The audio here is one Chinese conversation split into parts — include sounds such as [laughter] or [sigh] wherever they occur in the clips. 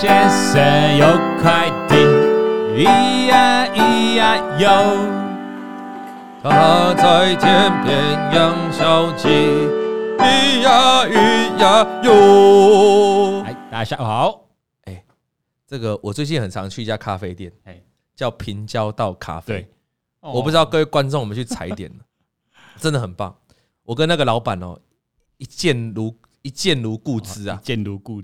先生有块地，咿呀咿呀哟，他在天边养小鸡，咿呀咿呀哟。哎，大家下午好。哎，这个我最近很常去一家咖啡店，哎，叫平交道咖啡。对，我不知道各位观众，我们去踩点了，[laughs] 真的很棒。我跟那个老板哦，一见如一见如故知啊，一见如故。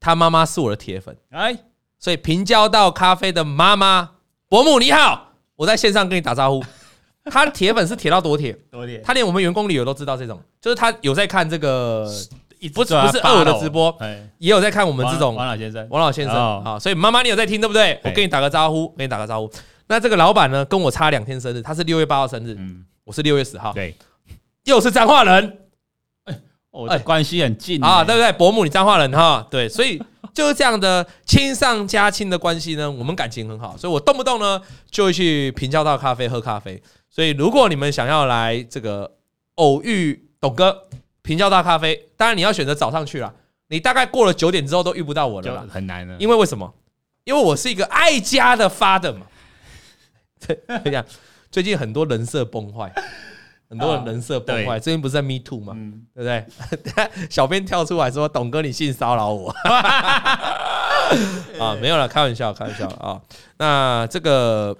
他妈妈是我的铁粉，哎，所以平交道咖啡的妈妈伯母你好，我在线上跟你打招呼。[laughs] 他的铁粉是铁到多铁？多铁？他连我们员工旅游都知道这种，就是他有在看这个，不是不是二五的直播，也有在看我们这种王老先生，王老先生啊。所以妈妈你有在听对不对？我跟你打个招呼，跟你打个招呼。那这个老板呢，跟我差两天生日，他是六月八号生日，我是六月十号，对，又是彰化人。哎，关系很近啊，对不对？伯母，你彰化人哈，对，所以就是这样的亲上加亲的关系呢，我们感情很好，所以我动不动呢就会去平交道咖啡喝咖啡。所以如果你们想要来这个偶遇董哥，平交道咖啡，当然你要选择早上去了，你大概过了九点之后都遇不到我了，很难的。因为为什么？因为我是一个爱家的 father 嘛。[laughs] 对，这样最近很多人设崩坏。很多人人设崩坏，最近不是在 Me Too 吗？对不对？[laughs] 小编跳出来说：“董哥，你性骚扰我。”啊，没有了，开玩笑，开玩笑啊。那这个，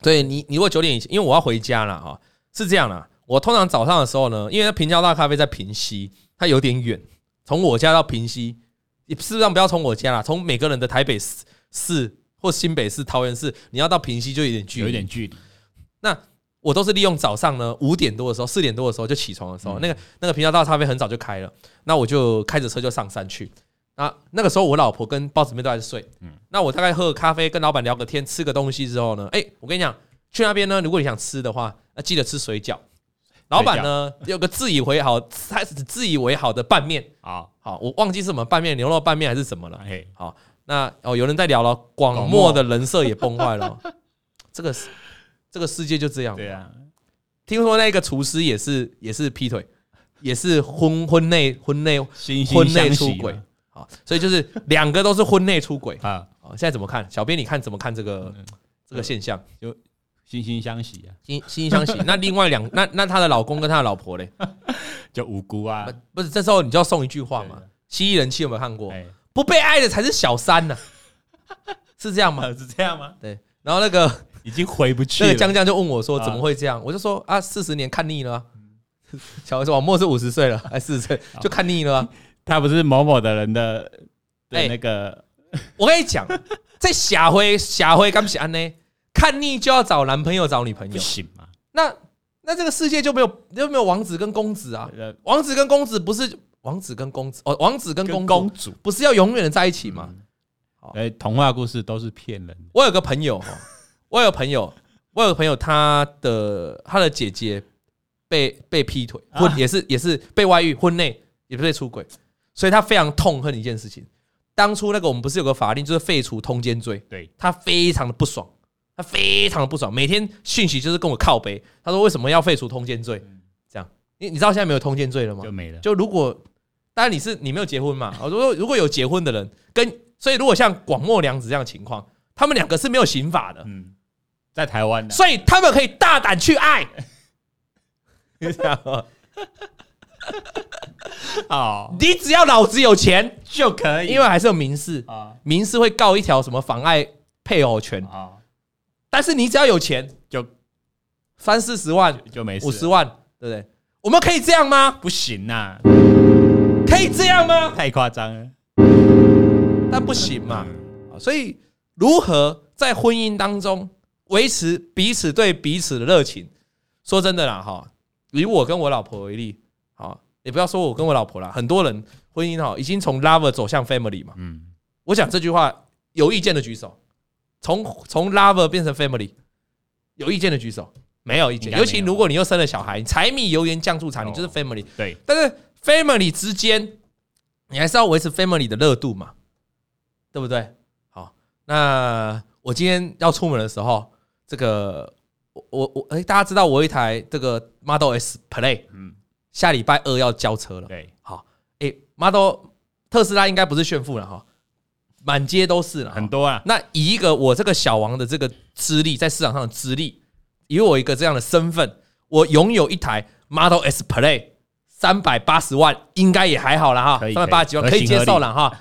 对你，你如果九点以前，因为我要回家了啊，是这样啦。我通常早上的时候呢，因为平交大咖啡在平溪，它有点远，从我家到平溪，事实上不要从我家啦，从每个人的台北市市或新北市、桃园市，你要到平溪就有点距离，有点距离。那我都是利用早上呢五点多的时候，四点多的时候就起床的时候，那个那个平交道咖啡很早就开了，那我就开着车就上山去。那那个时候我老婆跟包子妹都还在睡，嗯那我大概喝个咖啡，跟老板聊个天，吃个东西之后呢，哎，我跟你讲，去那边呢，如果你想吃的话，那记得吃水饺。老板呢有个自以为好，开始自以为好的拌面啊，好，我忘记是什么拌面，牛肉拌面还是什么了。嘿，好，那哦有人在聊了，广末的人设也崩坏了，这个是。这个世界就这样。对啊，听说那个厨师也是也是劈腿，也是婚婚内婚内婚内出轨。啊，所以就是两个都是婚内出轨啊。好，现在怎么看？小编你看怎么看这个这个现象？就惺惺相惜啊，惺惺相惜。那另外两那那她的老公跟她的老婆嘞，就无辜啊。不是，这时候你就要送一句话嘛，《蜥蜴人妻》有没有看过？不被爱的才是小三呢，是这样吗？是这样吗？对。然后那个。已经回不去了。那个江江就问我说：“怎么会这样？”我就说：“啊，四十年看腻了。[laughs] ”小维说：“王默是五十岁了，还 [laughs] 四十岁就看腻了。”他不是某某的人的对那个。[laughs] 我跟你讲，在下回下回干啥呢？看腻就要找男朋友找女朋友，行吗？那那这个世界就没有就没有王子跟公子啊？王子跟公子不是王子跟公子哦，王子跟公公主不是要永远的在一起吗？哎，童话故事都是骗人的。我有个朋友哈。我有朋友，我有个朋友，他的他的姐姐被被劈腿，婚也是也是被外遇，婚内也被出轨，所以他非常痛恨一件事情。当初那个我们不是有个法令，就是废除通奸罪，对，他非常的不爽，他非常的不爽，每天讯息就是跟我靠背，他说为什么要废除通奸罪？这样，你你知道现在没有通奸罪了吗？就没了。就如果当然你是你没有结婚嘛，我说如果有结婚的人跟，所以如果像广末凉子这样的情况，他们两个是没有刑法的，嗯。在台湾，所以他们可以大胆去爱。[laughs] 哦，你只要老子有钱就可以，因为还是有民事啊，民事会告一条什么妨碍配偶权啊。但是你只要有钱，就三四十万就没事，五十万，对不对？我们可以这样吗？不行呐，可以这样吗？太夸张了，但不行嘛。所以如何在婚姻当中？维持彼此对彼此的热情。说真的啦，哈，以我跟我老婆为例，好，也不要说我跟我老婆啦，很多人婚姻哈已经从 lover 走向 family 嘛。嗯，我讲这句话有意见的举手。从从 lover 变成 family，有意见的举手。没有意见，尤其如果你又生了小孩，柴米油盐酱醋茶，你就是 family。对，但是 family 之间，你还是要维持 family 的热度嘛，对不对？好，那我今天要出门的时候。这个我我我哎，大家知道我有一台这个 Model S Play，嗯，下礼拜二要交车了。对，好，哎，Model 特斯拉应该不是炫富了哈，满街都是了，很多啊。那以一个我这个小王的这个资历，在市场上的资历，以我一个这样的身份，我拥有一台 Model S Plaid 三百八十万，应该也还好了哈，三百八十几万可以接受了哈，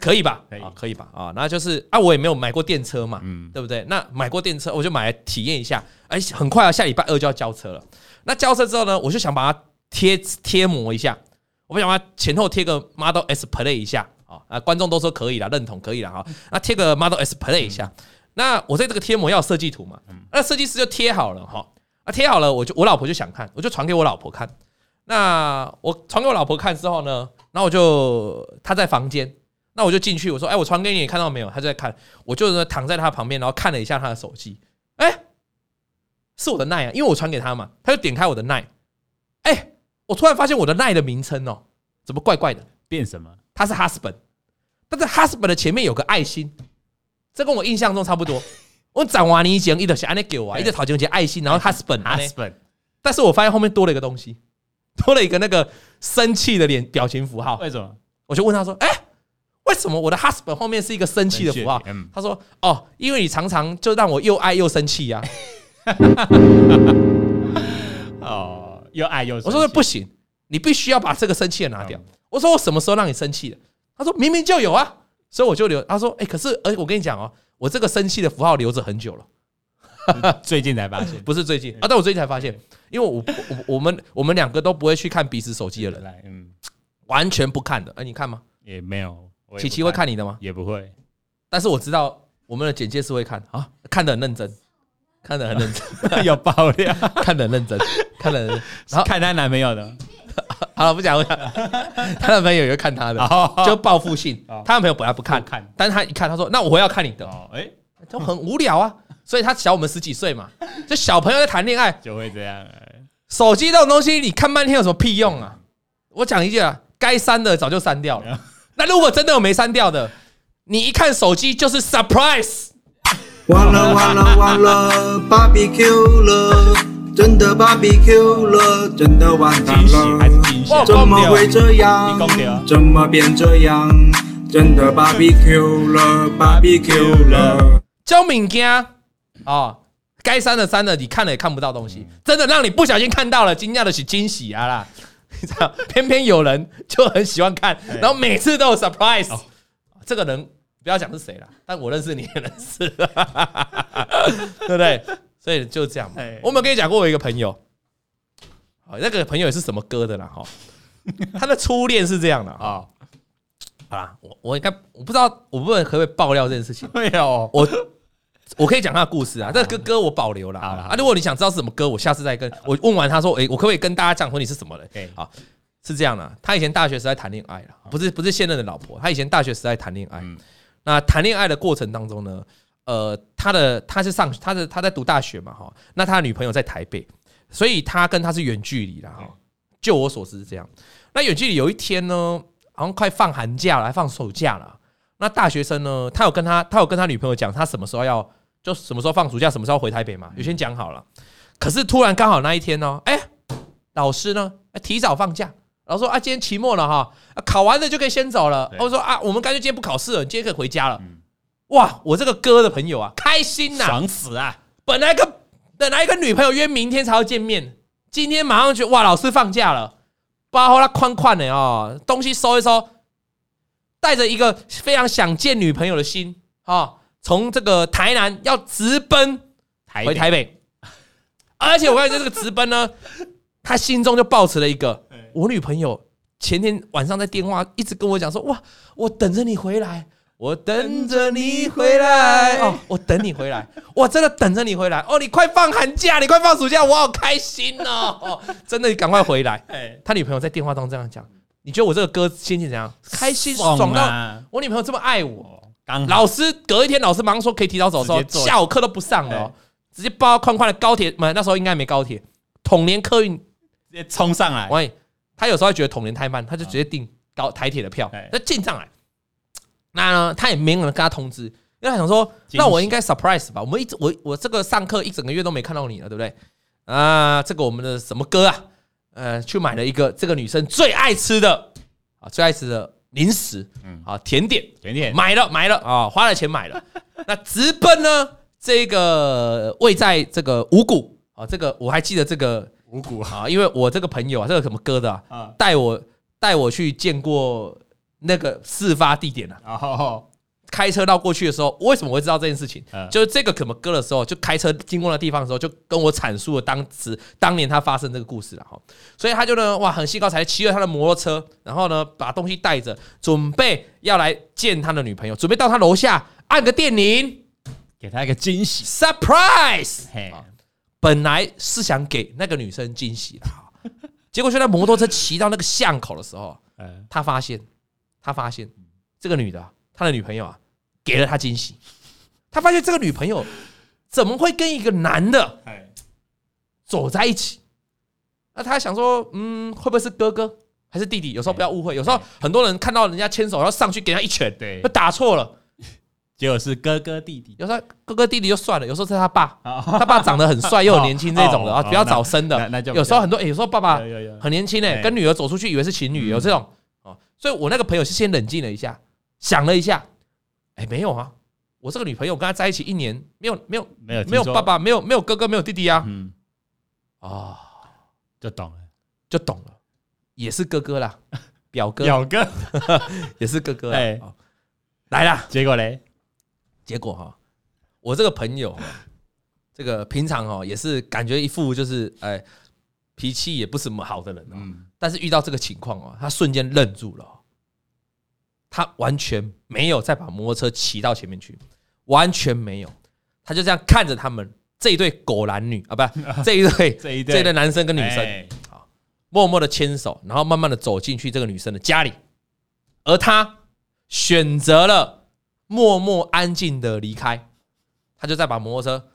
可以吧？可以，可以吧？啊，那就是啊，我也没有买过电车嘛，嗯，对不对？那买过电车，我就买来体验一下。哎，很快啊，下礼拜二就要交车了。那交车之后呢，我就想把它贴贴膜一下，我想把它前后贴个 Model S Plaid 一下。啊啊，观众都说可以了，认同可以了哈。那贴个 Model S Plaid 一下，那我在这个贴膜要有设计图嘛？那设计师就贴好了哈。啊，贴好了，我就我老婆就想看，我就传给我老婆看。那我传给我老婆看之后呢，然后我就她在房间，那我就进去，我说：“哎，我传给你，你看到没有？”他就在看，我就躺在他旁边，然后看了一下他的手机。哎，是我的奈啊，因为我传给他嘛，他就点开我的奈。哎，我突然发现我的奈的名称哦，怎么怪怪的？变什么？他是 husband，但是 husband 的前面有个爱心，这跟我印象中差不多。[laughs] 我讲完你以前一直想安尼给我，一直讨论一爱心，然后 husband husband，但是我发现后面多了一个东西，多了一个那个生气的脸表情符号。为什么？我就问他说：“哎，为什么我的 husband 后面是一个生气的符号？”他说：“哦，因为你常常就让我又爱又生气呀。[laughs] ”哦，又爱又……我说不行，你必须要把这个生气的拿掉。我说我什么时候让你生气了？他说明明就有啊，所以我就留。他说哎，可是而我跟你讲哦，我这个生气的符号留着很久了，[laughs] 最近才发现，不是最近啊，但我最近才发现，因为我我我们我们两个都不会去看彼此手机的人，嗯，完全不看的。哎，你看吗？也没有。琪琪会看你的吗？也不会。但是我知道我们的简介是会看啊，看得很认真，看得很认真，[laughs] 有爆料，[laughs] 看得很认真，看得 [laughs] 然后看她男朋友的。好了，不讲不讲。他男朋友也会看她的，就报复性。她男朋友本来不看，看，但是他一看，他说：“那我要看你的。”哎，就很无聊啊。所以他小我们十几岁嘛，就小朋友在谈恋爱就会这样。手机这种东西，你看半天有什么屁用啊？我讲一句啊，该删的早就删掉了。那如果真的有没删掉的，你一看手机就是 surprise。完了完了完了，barbecue 了。真的 barbecue 了，真的完蛋了，怎么会这样？怎么变这样？真的 barbecue 了，barbecue 了。交敏家哦，该删的删了，你看了也看不到东西，真的让你不小心看到了，惊讶的是惊喜啊啦！你知道，偏偏有人就很喜欢看，然后每次都有 surprise。这个人不要讲是谁了，但我认识你也认识，[laughs] 对不对？所以就这样嘛。我没有跟你讲过，我一个朋友，好，那个朋友也是什么歌的啦，哈，他的初恋是这样的啊，好啦，我我应该我不知道，我不知道可不可以爆料这件事情？没有，我我可以讲他的故事啊，这个歌歌我保留了啊。如果你想知道是什么歌，我下次再跟我问完他说，哎，我可不可以跟大家讲说你是什么人？好，是这样的，他以前大学时代谈恋爱了，不是不是现任的老婆，他以前大学时代谈恋爱，那谈恋爱的过程当中呢？呃，他的他是上他的他在读大学嘛哈，那他的女朋友在台北，所以他跟他是远距离的哈。就我所知是这样。那远距离有一天呢，好像快放寒假了，还放暑假了。那大学生呢，他有跟他他有跟他女朋友讲，他什么时候要就什么时候放暑假，什么时候回台北嘛，有先讲好了。可是突然刚好那一天呢，哎，老师呢提早放假，然后说啊，今天期末了哈，考完了就可以先走了。我说啊，我们干脆今天不考试了，今天可以回家了。哇！我这个哥的朋友啊，开心呐，爽死啊！本来跟本来跟女朋友约明天才要见面，今天马上就哇，老师放假了，包括他宽宽的哦，东西收一收，带着一个非常想见女朋友的心啊，从这个台南要直奔回台北，而且我发现这个直奔呢，[laughs] 他心中就抱持了一个，我女朋友前天晚上在电话一直跟我讲说，哇，我等着你回来。我等着你回来哦，我等你回来，我真的等着你回来哦。你快放寒假，你快放暑假，我好开心哦！真的，你赶快回来。他女朋友在电话中这样讲，你觉得我这个歌心情怎样？开心爽到我女朋友这么爱我。老师隔一天，老师忙说可以提早走的时候，下午课都不上了，直接包宽宽的高铁，那时候应该没高铁，统联客运直接冲上来。喂，他有时候会觉得统联太慢，他就直接订高台铁的票，那进上来。那呢，他也没人跟他通知，因为他想说，那我应该 surprise 吧？我们一直我我这个上课一整个月都没看到你了，对不对？啊，这个我们的什么哥啊？呃，去买了一个这个女生最爱吃的啊，最爱吃的零食，嗯，啊，甜点，甜点。买了买了啊，花了钱买了。[laughs] 那直奔呢，这个位在这个五股。啊，这个我还记得这个五股。啊，因为我这个朋友啊，这个什么哥的啊，带我带我去见过那个事发地点了。开车到过去的时候，为什么会知道这件事情？就是这个怎么割的时候，就开车经过那地方的时候，就跟我阐述了当时当年他发生这个故事了哈。所以他就呢，哇，很兴高采烈骑着他的摩托车，然后呢，把东西带着，准备要来见他的女朋友，准备到他楼下按个电铃，给他一个惊喜，surprise。本来是想给那个女生惊喜的，结果就在摩托车骑到那个巷口的时候，他发现，他发现这个女的。他的女朋友啊，给了他惊喜。他发现这个女朋友怎么会跟一个男的走在一起？那他想说，嗯，会不会是哥哥还是弟弟？有时候不要误会，有时候很多人看到人家牵手，然后上去给他一拳，对，就打错了，结果是哥哥弟弟。有时候哥哥弟弟就算了，有时候是他爸，他爸长得很帅 [laughs] 又很年轻这种的啊，比较早生的。有时候很多，有时候爸爸很年轻诶，跟女儿走出去以为是情侣，有这种哦。所以我那个朋友是先冷静了一下。想了一下，哎，没有啊，我这个女朋友跟他在一起一年，没有没有没有没有爸爸，没有没有哥哥，没有弟弟啊，嗯，啊，就懂了，就懂了，也是哥哥啦，[laughs] 表哥，表哥。[laughs] 也是哥哥，哎，来啦，结果嘞，结果哈，我这个朋友，这个平常哦也是感觉一副就是哎脾气也不是什么好的人，嗯，但是遇到这个情况哦，他瞬间愣住了。他完全没有再把摩托车骑到前面去，完全没有，他就这样看着他们这一对狗男女啊，不，[laughs] 这一对这一对。这一对男生跟女生，啊，默默的牵手，然后慢慢的走进去这个女生的家里，而他选择了默默安静的离开，他就再把摩托车。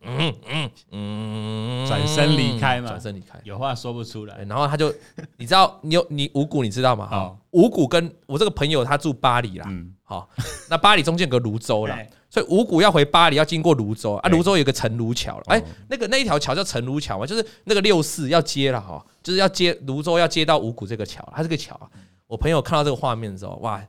嗯嗯嗯，转身离开嘛，转身离开，有话说不出来。然后他就，[laughs] 你知道，你有你五谷，你知道吗？好，五谷跟我这个朋友他住巴黎啦，嗯，好，那巴黎中间有个泸州啦，[laughs] 所以五谷要回巴黎要经过泸州。啊，泸州有个陈卢桥，哎，那个那一条桥叫陈卢桥嘛，就是那个六四要接了哈，就是要接泸州要接到五谷这个桥，它这个桥啊。我朋友看到这个画面的时候，哇，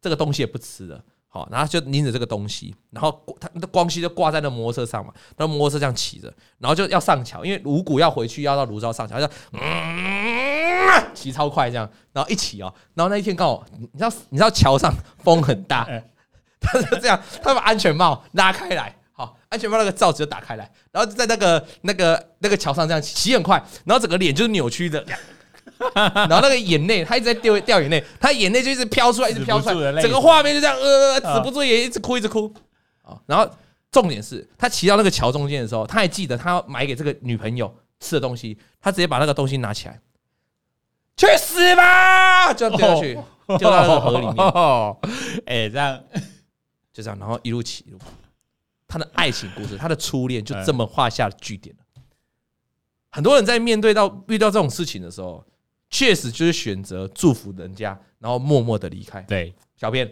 这个东西也不吃了。好，然后就拎着这个东西，然后他的光熙就挂在那摩托车上嘛，那摩托车这样骑着，然后就要上桥，因为五谷要回去，要到泸州上桥，就嗯，骑超快这样，然后一起哦，然后那一天刚好，你知道你知道桥上风很大，[laughs] 他就这样，他把安全帽拉开来，好，安全帽那个罩子就打开来，然后就在那个那个那个桥上这样骑很快，然后整个脸就是扭曲的。[laughs] 然后那个眼泪，他一直在掉掉眼泪，他眼泪就一直飘出来，一直飘出来，整个画面就这样，呃，止不住也一直哭，一直哭啊。然后重点是他骑到那个桥中间的时候，他还记得他要买给这个女朋友吃的东西，他直接把那个东西拿起来，去死吧，[laughs] 就要掉下去，掉到那个河里面。哎，这样就这样，然后一路骑一路，他的爱情故事，他的初恋就这么画下了句点了。很多人在面对到遇到这种事情的时候。确实就是选择祝福人家，然后默默的离开。对，小编，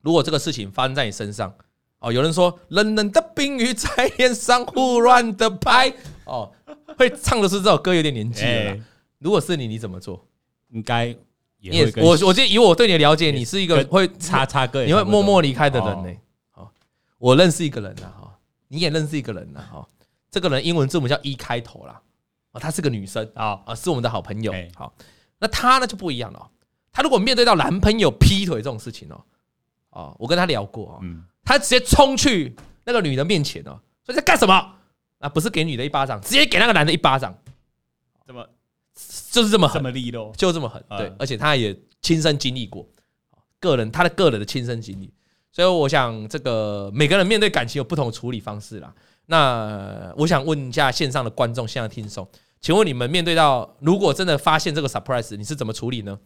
如果这个事情发生在你身上，哦，有人说冷冷的冰雨在脸上胡乱的拍，哦，会唱的是这首歌有点年纪了。如果是你，你怎么做？应该也我我觉得以我对你的了解，你是一个会插插歌，你会默默离开的人呢。好，我认识一个人呐，哈，你也认识一个人呐，哈，这个人英文字母叫 E 开头啦。啊，她是个女生啊，啊，是我们的好朋友。好，那她呢就不一样了。她如果面对到男朋友劈腿这种事情哦，啊，我跟她聊过，嗯，她直接冲去那个女的面前哦，说在干什么？啊，不是给女的一巴掌，直接给那个男的一巴掌，怎么就是这么狠，这么利落，就这么狠。对，而且她也亲身经历过，个人她的个人的亲身经历，所以我想这个每个人面对感情有不同的处理方式啦。那我想问一下线上的观众，现在听众，请问你们面对到如果真的发现这个 surprise，你是怎么处理呢？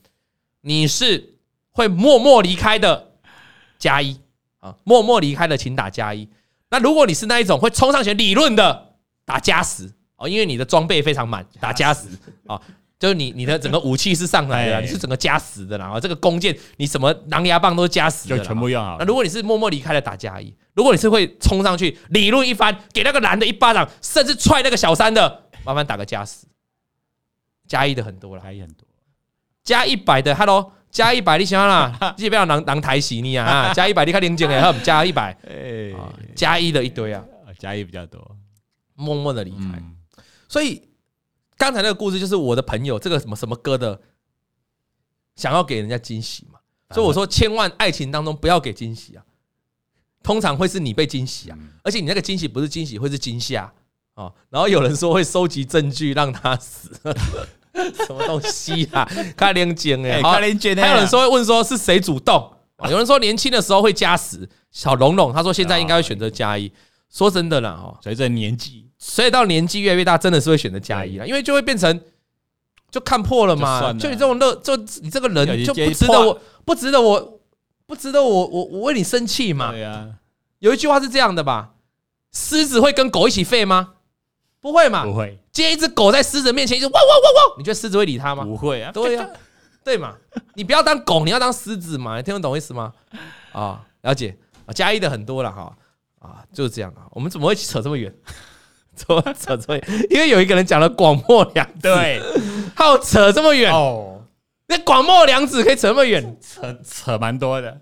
你是会默默离开的，加一啊，默默离开的请打加一。那如果你是那一种会冲上前理论的，打加十哦，因为你的装备非常满，打加十啊。就是你，你的整个武器是上来的，你是整个加十的啦。然后这个弓箭，你什么狼牙棒都是加十的，就全部用好。那如果你是默默离开的，打加一；如果你是会冲上去理论一番，给那个男的一巴掌，甚至踹那个小三的，麻烦打个加十。加一的很多了，还有很多。加一百的，Hello，加一百，你想啦，基本上人人抬死你啊！加一百，你看零件哎，加一百，哎，加一的一堆啊，加一比较多，默默的离开。所以刚才那个故事就是我的朋友，这个什么什么哥的，想要给人家惊喜嘛。所以我说，千万爱情当中不要给惊喜啊，通常会是你被惊喜啊，而且你那个惊喜不是惊喜，会是惊吓啊。然后有人说会收集证据让他死。[laughs] 什么东西啊？[laughs] 看连剪哎，还有人说会问说是谁主动？有人说年轻的时候会加十，小龙龙他说现在应该会选择加一。说真的啦，哦，随着年纪，所以到年纪越来越大，真的是会选择加一了，因为就会变成就看破了嘛。就你这种乐，就你这个人就不值得我，不值得我，不值得我，我我为你生气嘛。对啊，有一句话是这样的吧？狮子会跟狗一起吠吗？不会嘛？不会。接一只狗在狮子面前一直汪汪汪汪，你觉得狮子会理它吗？不会啊。对呀，对嘛？你不要当狗，你要当狮子嘛？你听得懂意思吗？啊，了解啊，加一的很多了哈啊，就是这样啊。我们怎么会扯这么远？[laughs] 怎么扯这么远？因为有一个人讲了广末凉子，对，好扯这么远哦。那广末凉子可以扯这么远，扯扯蛮多的，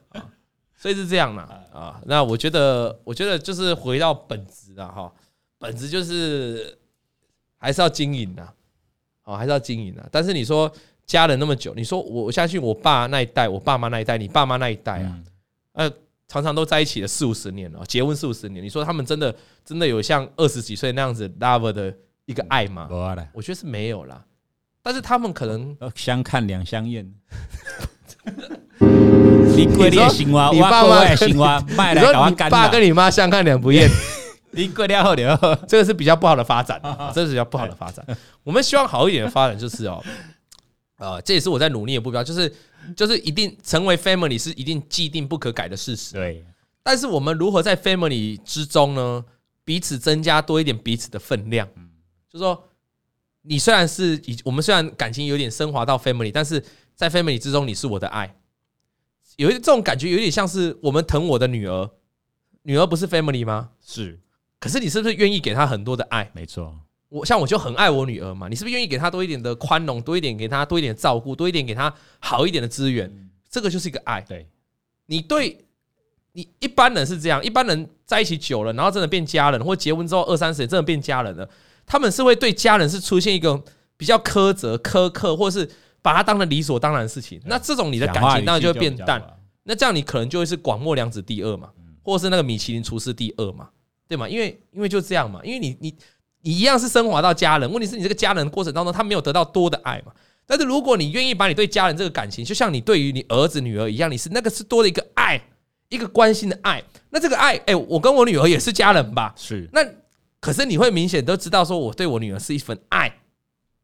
所以是这样嘛啊。那我觉得，我觉得就是回到本质了哈。本质就是还是要经营的，哦，还是要经营的。但是你说家人那么久，你说我我相信我爸那一代，我爸妈那一代，你爸妈那一代啊，呃，常常都在一起了四五十年了，结婚四五十年。你说他们真的真的有像二十几岁那样子 love 的一个爱吗？我觉得是没有啦。但是他们可能相看两相厌。[laughs] 你说你爸妈，[laughs] 你说你爸跟你妈相看两不厌。[laughs] 你过掉后流，这个是比较不好的发展，这是比较不好的发展。我们希望好一点的发展就是哦，呃，这也是我在努力的目标，就是就是一定成为 family 是一定既定不可改的事实。对，但是我们如何在 family 之中呢，彼此增加多一点彼此的分量？嗯，就是说，你虽然是以我们虽然感情有点升华到 family，但是在 family 之中你是我的爱，有一这种感觉，有点像是我们疼我的女儿，女儿不是 family 吗？是。可是你是不是愿意给她很多的爱？没错，我像我就很爱我女儿嘛。你是不是愿意给她多一点的宽容，多一点给她多一点照顾，多一点给她好一点的资源？这个就是一个爱。对，你对你一般人是这样，一般人在一起久了，然后真的变家人，或结婚之后二三十年真的变家人了，他们是会对家人是出现一个比较苛责、苛刻，或是把他当成理所当然的事情。那这种你的感情当然就会变淡。那这样你可能就会是广末凉子第二嘛，或是那个米其林厨师第二嘛。对吗？因为因为就这样嘛，因为你你你一样是升华到家人，问题是你这个家人的过程当中，他没有得到多的爱嘛。但是如果你愿意把你对家人这个感情，就像你对于你儿子女儿一样，你是那个是多的一个爱，一个关心的爱。那这个爱，哎，我跟我女儿也是家人吧？是。那可是你会明显都知道，说我对我女儿是一份爱，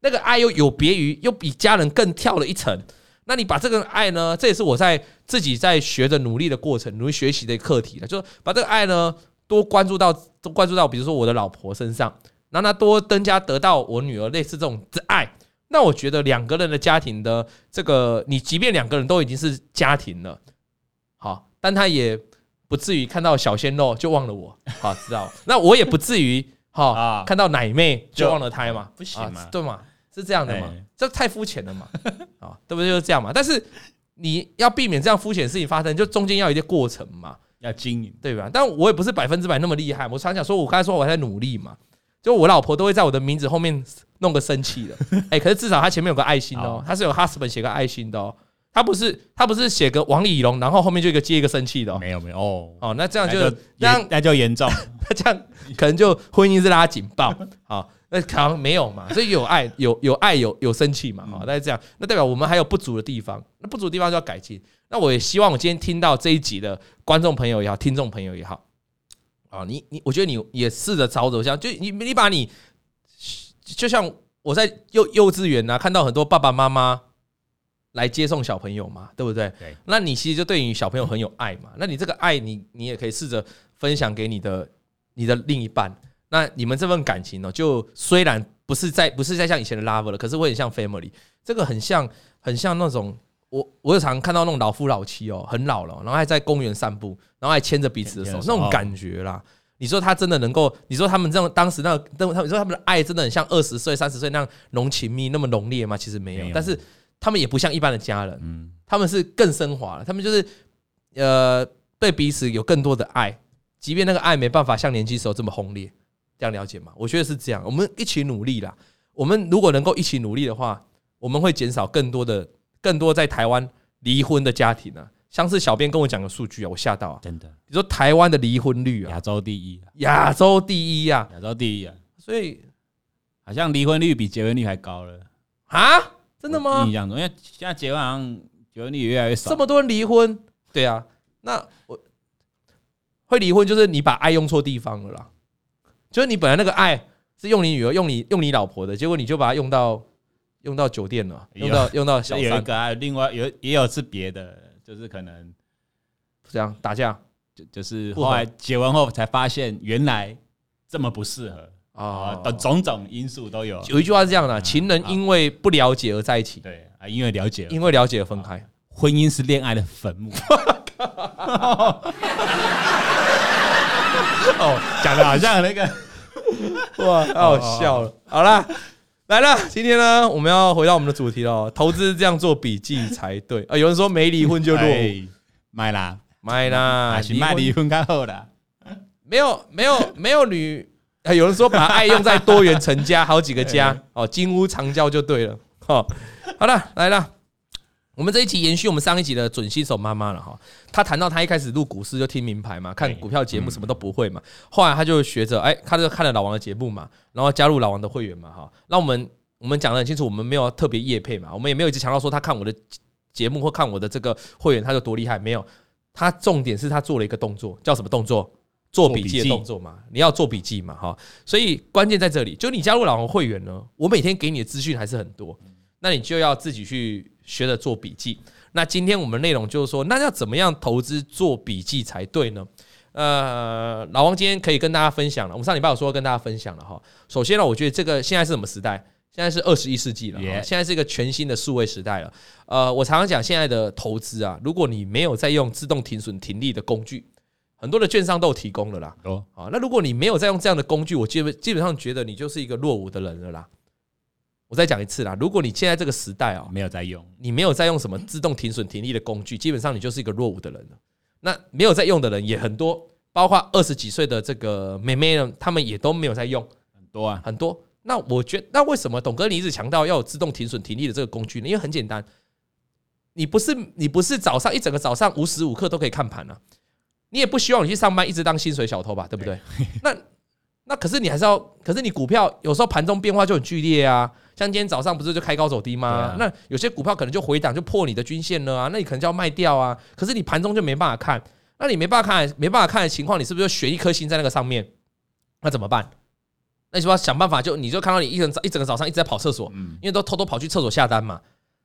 那个爱又有别于，又比家人更跳了一层。那你把这个爱呢？这也是我在自己在学的努力的过程，努力学习的课题了，就是把这个爱呢。多关注到，多关注到，比如说我的老婆身上，让她多增加得到我女儿类似这种爱。那我觉得两个人的家庭的这个，你即便两个人都已经是家庭了，好，但他也不至于看到小鲜肉就忘了我，好，知道？那我也不至于哈，看到奶妹就忘了胎嘛，不行嘛，对嘛？是这样的嘛？这太肤浅了嘛？啊，对不对？就是这样嘛。但是你要避免这样肤浅的事情发生，就中间要有一些过程嘛。要经营，对吧？但我也不是百分之百那么厉害。我常常说，我刚才说我还在努力嘛。就我老婆都会在我的名字后面弄个生气的，[laughs] 哎，可是至少她前面有个爱心哦，她是有 husband 写个爱心的哦。她不是，她不是写个王以龙，然后后面就一个接一个生气的。哦没有没有哦哦，那这样就这样那就严重，[laughs] 那这样可能就婚姻是拉警报。好，那可能没有嘛，所以有爱有有爱有有生气嘛。好，那这样那代表我们还有不足的地方，那不足的地方就要改进。那我也希望我今天听到这一集的观众朋友也好，听众朋友也好，啊，你你，我觉得你也试着朝着像，就你你把你，就像我在幼幼稚园啊，看到很多爸爸妈妈来接送小朋友嘛，对不对？对。那你其实就对你小朋友很有爱嘛。那你这个爱，你你也可以试着分享给你的你的另一半。那你们这份感情呢，就虽然不是在不是在像以前的 love 了，可是会很像 family。这个很像很像那种。我我有常看到那种老夫老妻哦，很老了，然后还在公园散步，然后还牵着彼此的手，那种感觉啦。你说他真的能够？你说他们这样当时那个，他们说他们的爱真的很像二十岁、三十岁那样浓情蜜那么浓烈吗？其实没有。但是他们也不像一般的家人，嗯，他们是更升华了，他们就是呃对彼此有更多的爱，即便那个爱没办法像年轻时候这么轰烈，这样了解吗？我觉得是这样，我们一起努力啦。我们如果能够一起努力的话，我们会减少更多的、更多在台湾离婚的家庭啊。像是小编跟我讲的数据啊，我吓到啊！真的，你说台湾的离婚率啊，亚洲第一，亚洲第一啊，亚洲第一啊，所以好像离婚率比结婚率还高了啊？真的吗？印象中，因为现在结婚好像结婚率也越来越少，这么多人离婚，对啊，那我会离婚就是你把爱用错地方了啦，就是你本来那个爱是用你女儿、用你用你老婆的，结果你就把它用到用到酒店了，用到用到小三，有一个啊，另外有也有是别的。就是可能这样打架，就就是后来结婚后才发现原来这么不适合啊，的种种因素都有。有一句话是这样的：情人因为不了解而在一起，对啊，因为了解，因为了解而分开。婚姻是恋爱的坟墓。[laughs] 哦，讲的好像那个哇，太好笑了。好了。来了，今天呢，我们要回到我们的主题了。投资这样做笔记才对啊！有人说没离婚就落伍，买啦，卖啦，还是卖离婚较好啦。没有，没有，没有女。有人说把爱用在多元成家，好几个家哦，金屋藏娇就对了。好，好了，来了。我们这一集延续我们上一集的准新手妈妈了哈，她谈到她一开始入股市就听名牌嘛，看股票节目什么都不会嘛，后来她就学着哎，她就看了老王的节目嘛，然后加入老王的会员嘛哈。那我们我们讲的很清楚，我们没有特别业配嘛，我们也没有一直强调说她看我的节目或看我的这个会员她就多厉害，没有，她重点是她做了一个动作，叫什么动作？做笔记的动作嘛，你要做笔记嘛哈。所以关键在这里，就你加入老王会员呢，我每天给你的资讯还是很多，那你就要自己去。学着做笔记。那今天我们内容就是说，那要怎么样投资做笔记才对呢？呃，老王今天可以跟大家分享了。我们上礼拜有说跟大家分享了哈。首先呢，我觉得这个现在是什么时代？现在是二十一世纪了，现在是一个全新的数位时代了。呃，我常常讲现在的投资啊，如果你没有在用自动停损停利的工具，很多的券商都有提供了啦。哦，好，那如果你没有在用这样的工具，我基本基本上觉得你就是一个落伍的人了啦。我再讲一次啦，如果你现在这个时代啊，没有在用，你没有在用什么自动停损停利的工具，基本上你就是一个落伍的人了。那没有在用的人也很多，包括二十几岁的这个妹妹呢，他们也都没有在用，很多啊，很多。那我觉得，那为什么董哥你一直强调要有自动停损停利的这个工具呢？因为很简单，你不是你不是早上一整个早上无时无刻都可以看盘啊，你也不希望你去上班一直当薪水小偷吧，对不对？那那可是你还是要，可是你股票有时候盘中变化就很剧烈啊。像今天早上不是就开高走低吗？啊、那有些股票可能就回档就破你的均线了啊，那你可能就要卖掉啊。可是你盘中就没办法看，那你没办法看，没办法看的情况，你是不是就悬一颗心在那个上面？那怎么办？那你是不是要想办法？就你就看到你一整一整个早上一直在跑厕所，因为都偷偷跑去厕所下单嘛。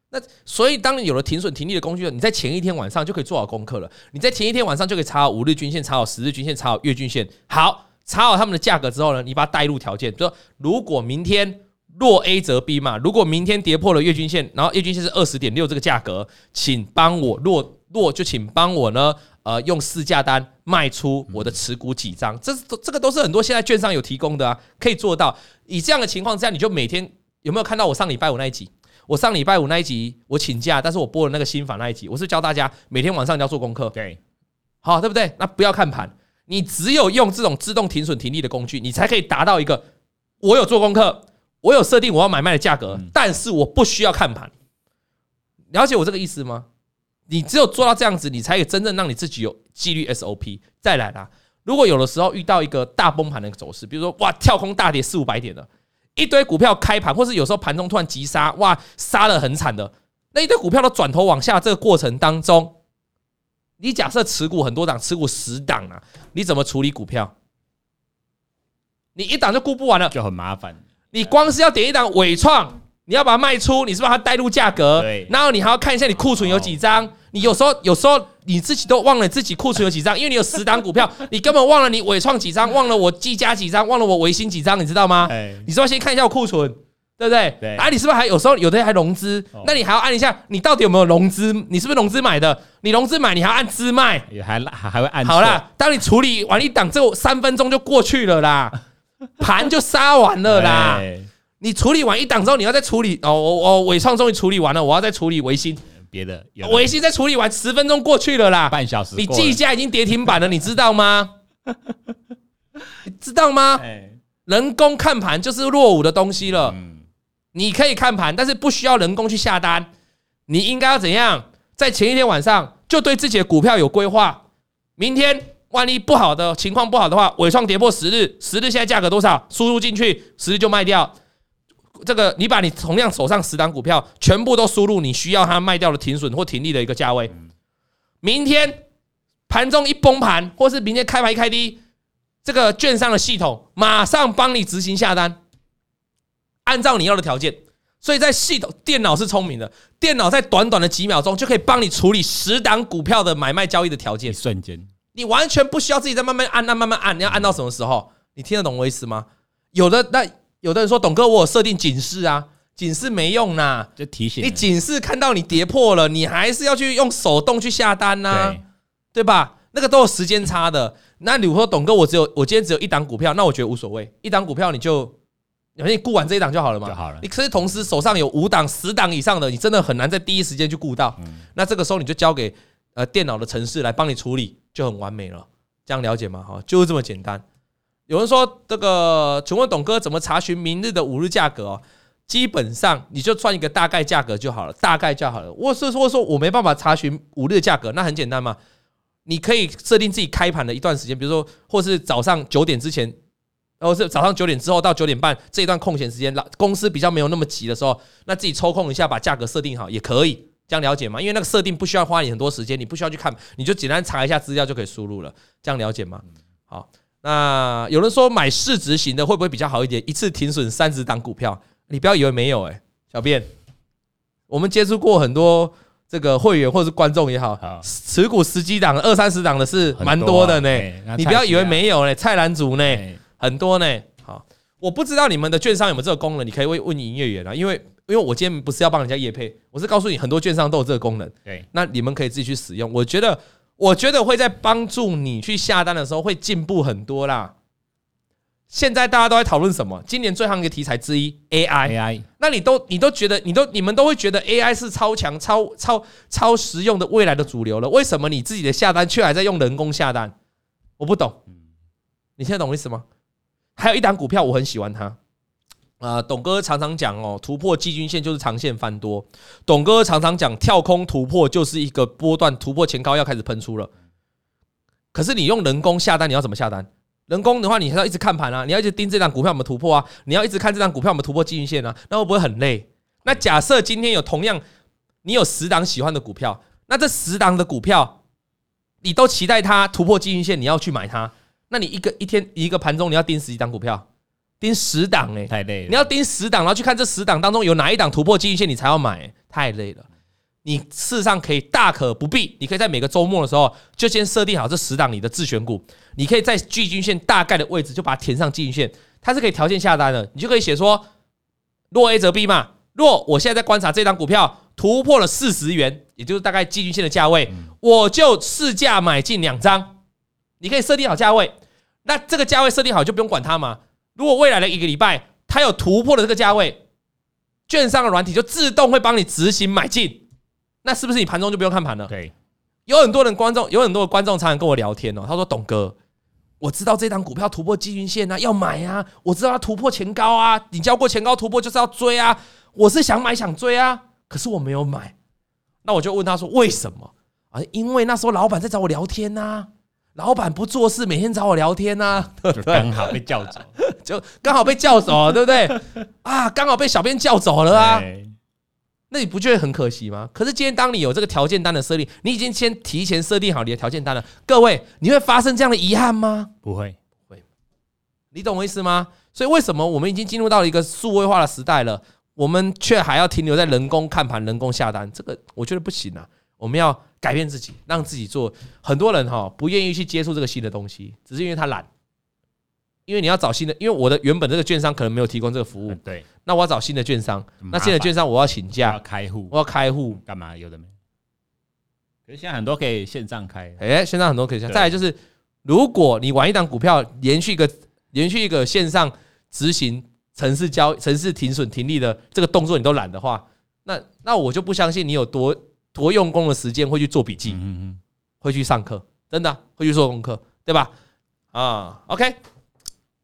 那所以当你有了停损停利的工具，你在前一天晚上就可以做好功课了。你在前一天晚上就可以查好五日均线，查好十日均线，查好月均线。好，查好他们的价格之后呢，你把它带入条件，就说如果明天。若 A 则 B 嘛，如果明天跌破了月均线，然后月均线是二十点六这个价格，请帮我若若就请帮我呢，呃，用市价单卖出我的持股几张，这是这个都是很多现在券商有提供的啊，可以做到。以这样的情况之下，你就每天有没有看到我上礼拜五那一集？我上礼拜五那一集我请假，但是我播了那个新法那一集，我是教大家每天晚上你要做功课，对，好，对不对？那不要看盘，你只有用这种自动停损停利的工具，你才可以达到一个我有做功课。我有设定我要买卖的价格，但是我不需要看盘。了解我这个意思吗？你只有做到这样子，你才可以真正让你自己有纪律 SOP。再来啦，如果有的时候遇到一个大崩盘的走势，比如说哇跳空大跌四五百点的，一堆股票开盘，或是有时候盘中突然急杀，哇杀的很惨的，那一堆股票都转头往下，这个过程当中，你假设持股很多档，持股十档啊，你怎么处理股票？你一档就顾不完了，就很麻烦。你光是要点一档尾创，你要把它卖出，你是不是把它带入价格？对。然后你还要看一下你库存有几张。你有时候有时候你自己都忘了自己库存有几张，因为你有十档股票，[laughs] 你根本忘了你尾创几张，忘了我技嘉几张，忘了我维新几张，你知道吗？你是不是先看一下我库存，对不对？对。啊，你是不是还有时候有的人还融资？那你还要按一下，你到底有没有融资？你是不是融资买的？你融资买，你还要按资卖？也还还还会按。好啦，当你处理完一档，这三分钟就过去了啦。[laughs] 盘就杀完了啦，你处理完一档之后，你要再处理哦，我我纬创终于处理完了，我要再处理维新，别的维新再处理完，十分钟过去了啦，半小时，你计价已经跌停板了，[laughs] 你知道吗？你知道吗？人工看盘就是落伍的东西了。你可以看盘，但是不需要人工去下单。你应该要怎样？在前一天晚上就对自己的股票有规划。明天万一不好的情况不好的话，尾创跌破十日，十日现在价格多少？输入进去，十日就卖掉。这个你把你同样手上十档股票全部都输入，你需要它卖掉的停损或停利的一个价位。明天盘中一崩盘，或是明天开盘一开低，这个券商的系统马上帮你执行下单。按照你要的条件，所以在系统电脑是聪明的，电脑在短短的几秒钟就可以帮你处理十档股票的买卖交易的条件，瞬间，你完全不需要自己再慢慢按，按慢慢按，你要按到什么时候？你听得懂我意思吗？有的那有的人说，董哥，我有设定警示啊，警示没用呐，就提醒你警示看到你跌破了，你还是要去用手动去下单呐，对吧？那个都有时间差的。那比如说，董哥，我只有我今天只有一档股票，那我觉得无所谓，一档股票你就。反正你顾完这一档就好了嘛，就好了。你可是同时手上有五档、十档以上的，你真的很难在第一时间去顾到。那这个时候你就交给呃电脑的程式来帮你处理，就很完美了。这样了解吗？哈，就是这么简单。有人说这个，请问董哥怎么查询明日的五日价格？基本上你就算一个大概价格就好了，大概就好了。我是说说我没办法查询五日价格，那很简单嘛，你可以设定自己开盘的一段时间，比如说或是早上九点之前。然后是早上九点之后到九点半这一段空闲时间，公司比较没有那么急的时候，那自己抽空一下把价格设定好也可以，这样了解吗？因为那个设定不需要花你很多时间，你不需要去看，你就简单查一下资料就可以输入了，这样了解吗？好，那有人说买市值型的会不会比较好一点？一次停损三十档股票，你不要以为没有哎、欸，小便，我们接触过很多这个会员或者是观众也好，持股十几档、二三十档的是蛮多的呢，你不要以为没有呢，菜篮族呢。很多呢，好，我不知道你们的券商有没有这个功能，你可以问问营业员啊，因为因为我今天不是要帮人家业配，我是告诉你很多券商都有这个功能，对，那你们可以自己去使用。我觉得，我觉得会在帮助你去下单的时候会进步很多啦。现在大家都在讨论什么？今年最夯的题材之一 AI，AI，那你都你都觉得你都你们都会觉得 AI 是超强、超超超实用的未来的主流了？为什么你自己的下单却还在用人工下单？我不懂，你现在懂我意思吗？还有一档股票我很喜欢它，呃，董哥常常讲哦，突破季均线就是长线翻多。董哥常常讲跳空突破就是一个波段突破前高要开始喷出了。可是你用人工下单，你要怎么下单？人工的话，你还要一直看盘啊，你要一直盯这档股票有没有突破啊，你要一直看这档股票有没有突破季均线啊，那会不会很累？那假设今天有同样你有十档喜欢的股票，那这十档的股票你都期待它突破季均线，你要去买它。那你一个一天一个盘中你要盯十几档股票，盯十档诶，太累了。你要盯十档，然后去看这十档当中有哪一档突破基均线，你才要买，太累了。你事实上可以大可不必，你可以在每个周末的时候就先设定好这十档你的自选股，你可以在季均线大概的位置就把它填上季均线，它是可以条件下单的，你就可以写说若 A 则 B 嘛。若我现在在观察这档股票突破了四十元，也就是大概季均线的价位，我就市价买进两张。你可以设定好价位，那这个价位设定好就不用管它嘛。如果未来的一个礼拜它有突破了这个价位，券商的软体就自动会帮你执行买进，那是不是你盘中就不用看盘了？对，有很多人观众，有很多的观众常常跟我聊天哦。他说：“董哥，我知道这档股票突破基均线啊，要买啊。我知道它突破前高啊，你教过前高突破就是要追啊。我是想买想追啊，可是我没有买。那我就问他说为什么啊？因为那时候老板在找我聊天呐。”老板不做事，每天找我聊天 [laughs] 呐，就刚好被叫走，[laughs] 就刚好被叫走，[laughs] 对不对？啊，刚好被小编叫走了啊，那你不觉得很可惜吗？可是今天当你有这个条件单的设立，你已经先提前设定好你的条件单了。各位，你会发生这样的遗憾吗？不会，不会。你懂我意思吗？所以为什么我们已经进入到了一个数位化的时代了，我们却还要停留在人工看盘、人工下单？这个我觉得不行啊，我们要。改变自己，让自己做。很多人哈不愿意去接触这个新的东西，只是因为他懒。因为你要找新的，因为我的原本这个券商可能没有提供这个服务。对，那我要找新的券商，那新的券商我要请假，要开户，我要开户干嘛？有的没？可是现在很多可以线上开，哎，线上很多可以线。再来就是，如果你玩一档股票，连续一个连续一个线上执行城市交城市停损停利的这个动作你都懒的话，那那我就不相信你有多多用功的时间会去做笔记，嗯嗯，会去上课，真的会去做功课，对吧？啊，OK，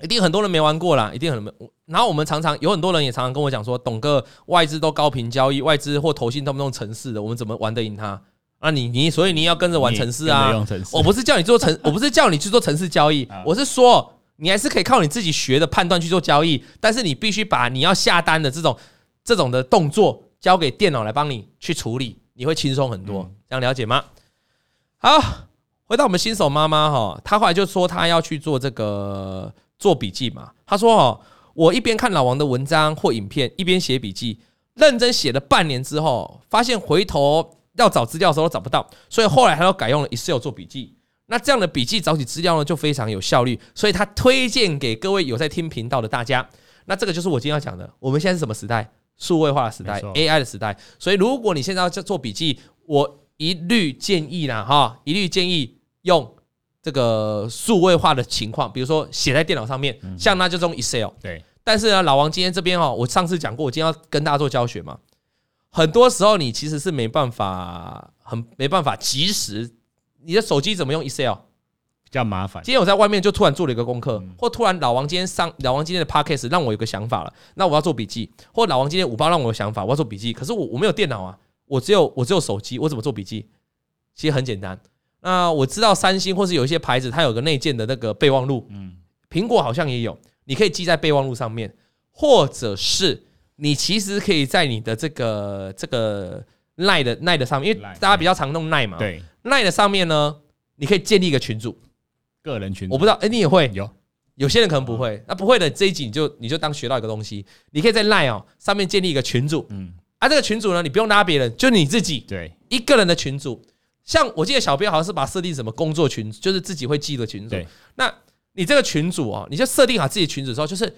一定很多人没玩过啦，一定很没。然后我们常常有很多人也常常跟我讲说，董哥外资都高频交易，外资或投信动不动程式的，我们怎么玩得赢他？啊，你你所以你要跟着玩城市啊，我不是叫你做城，[laughs] 我不是叫你去做城市交易，我是说你还是可以靠你自己学的判断去做交易，但是你必须把你要下单的这种这种的动作交给电脑来帮你去处理，你会轻松很多，这样了解吗？好。回到我们新手妈妈哈，她后来就说她要去做这个做笔记嘛。她说哦，我一边看老王的文章或影片，一边写笔记，认真写了半年之后，发现回头要找资料的时候都找不到，所以后来她又改用了 Excel 做笔记。那这样的笔记找起资料呢，就非常有效率，所以她推荐给各位有在听频道的大家。那这个就是我今天要讲的。我们现在是什么时代？数位化的时代，AI 的时代。所以如果你现在要做笔记，我一律建议啦哈，一律建议。用这个数位化的情况，比如说写在电脑上面，像那就用 Excel。对，但是呢，老王今天这边哦，我上次讲过，我今天要跟大家做教学嘛。很多时候你其实是没办法，很没办法及时。你的手机怎么用 Excel？比较麻烦。今天我在外面就突然做了一个功课，或突然老王今天上老王今天的 Podcast 让我有个想法了，那我要做笔记，或老王今天五八让我有想法，我要做笔记。可是我我没有电脑啊，我只有我只有手机，我怎么做笔记？其实很简单。那我知道三星或是有一些牌子，它有个内建的那个备忘录，嗯，苹果好像也有，你可以记在备忘录上面，或者是你其实可以在你的这个这个 Line 的 Line 的上面，因为大家比较常弄 Line 嘛，对，Line 的上面呢，你可以建立一个群组，个人群，我不知道，哎，你也会？有，有些人可能不会，那不会的这一集你就你就当学到一个东西，你可以在 Line 哦上面建立一个群组，嗯，啊，这个群组呢，你不用拉别人，就你自己，对，一个人的群组。像我记得小编好像是把设定什么工作群，就是自己会记的群组。对，那你这个群组哦，你就设定好自己的群组之后，就是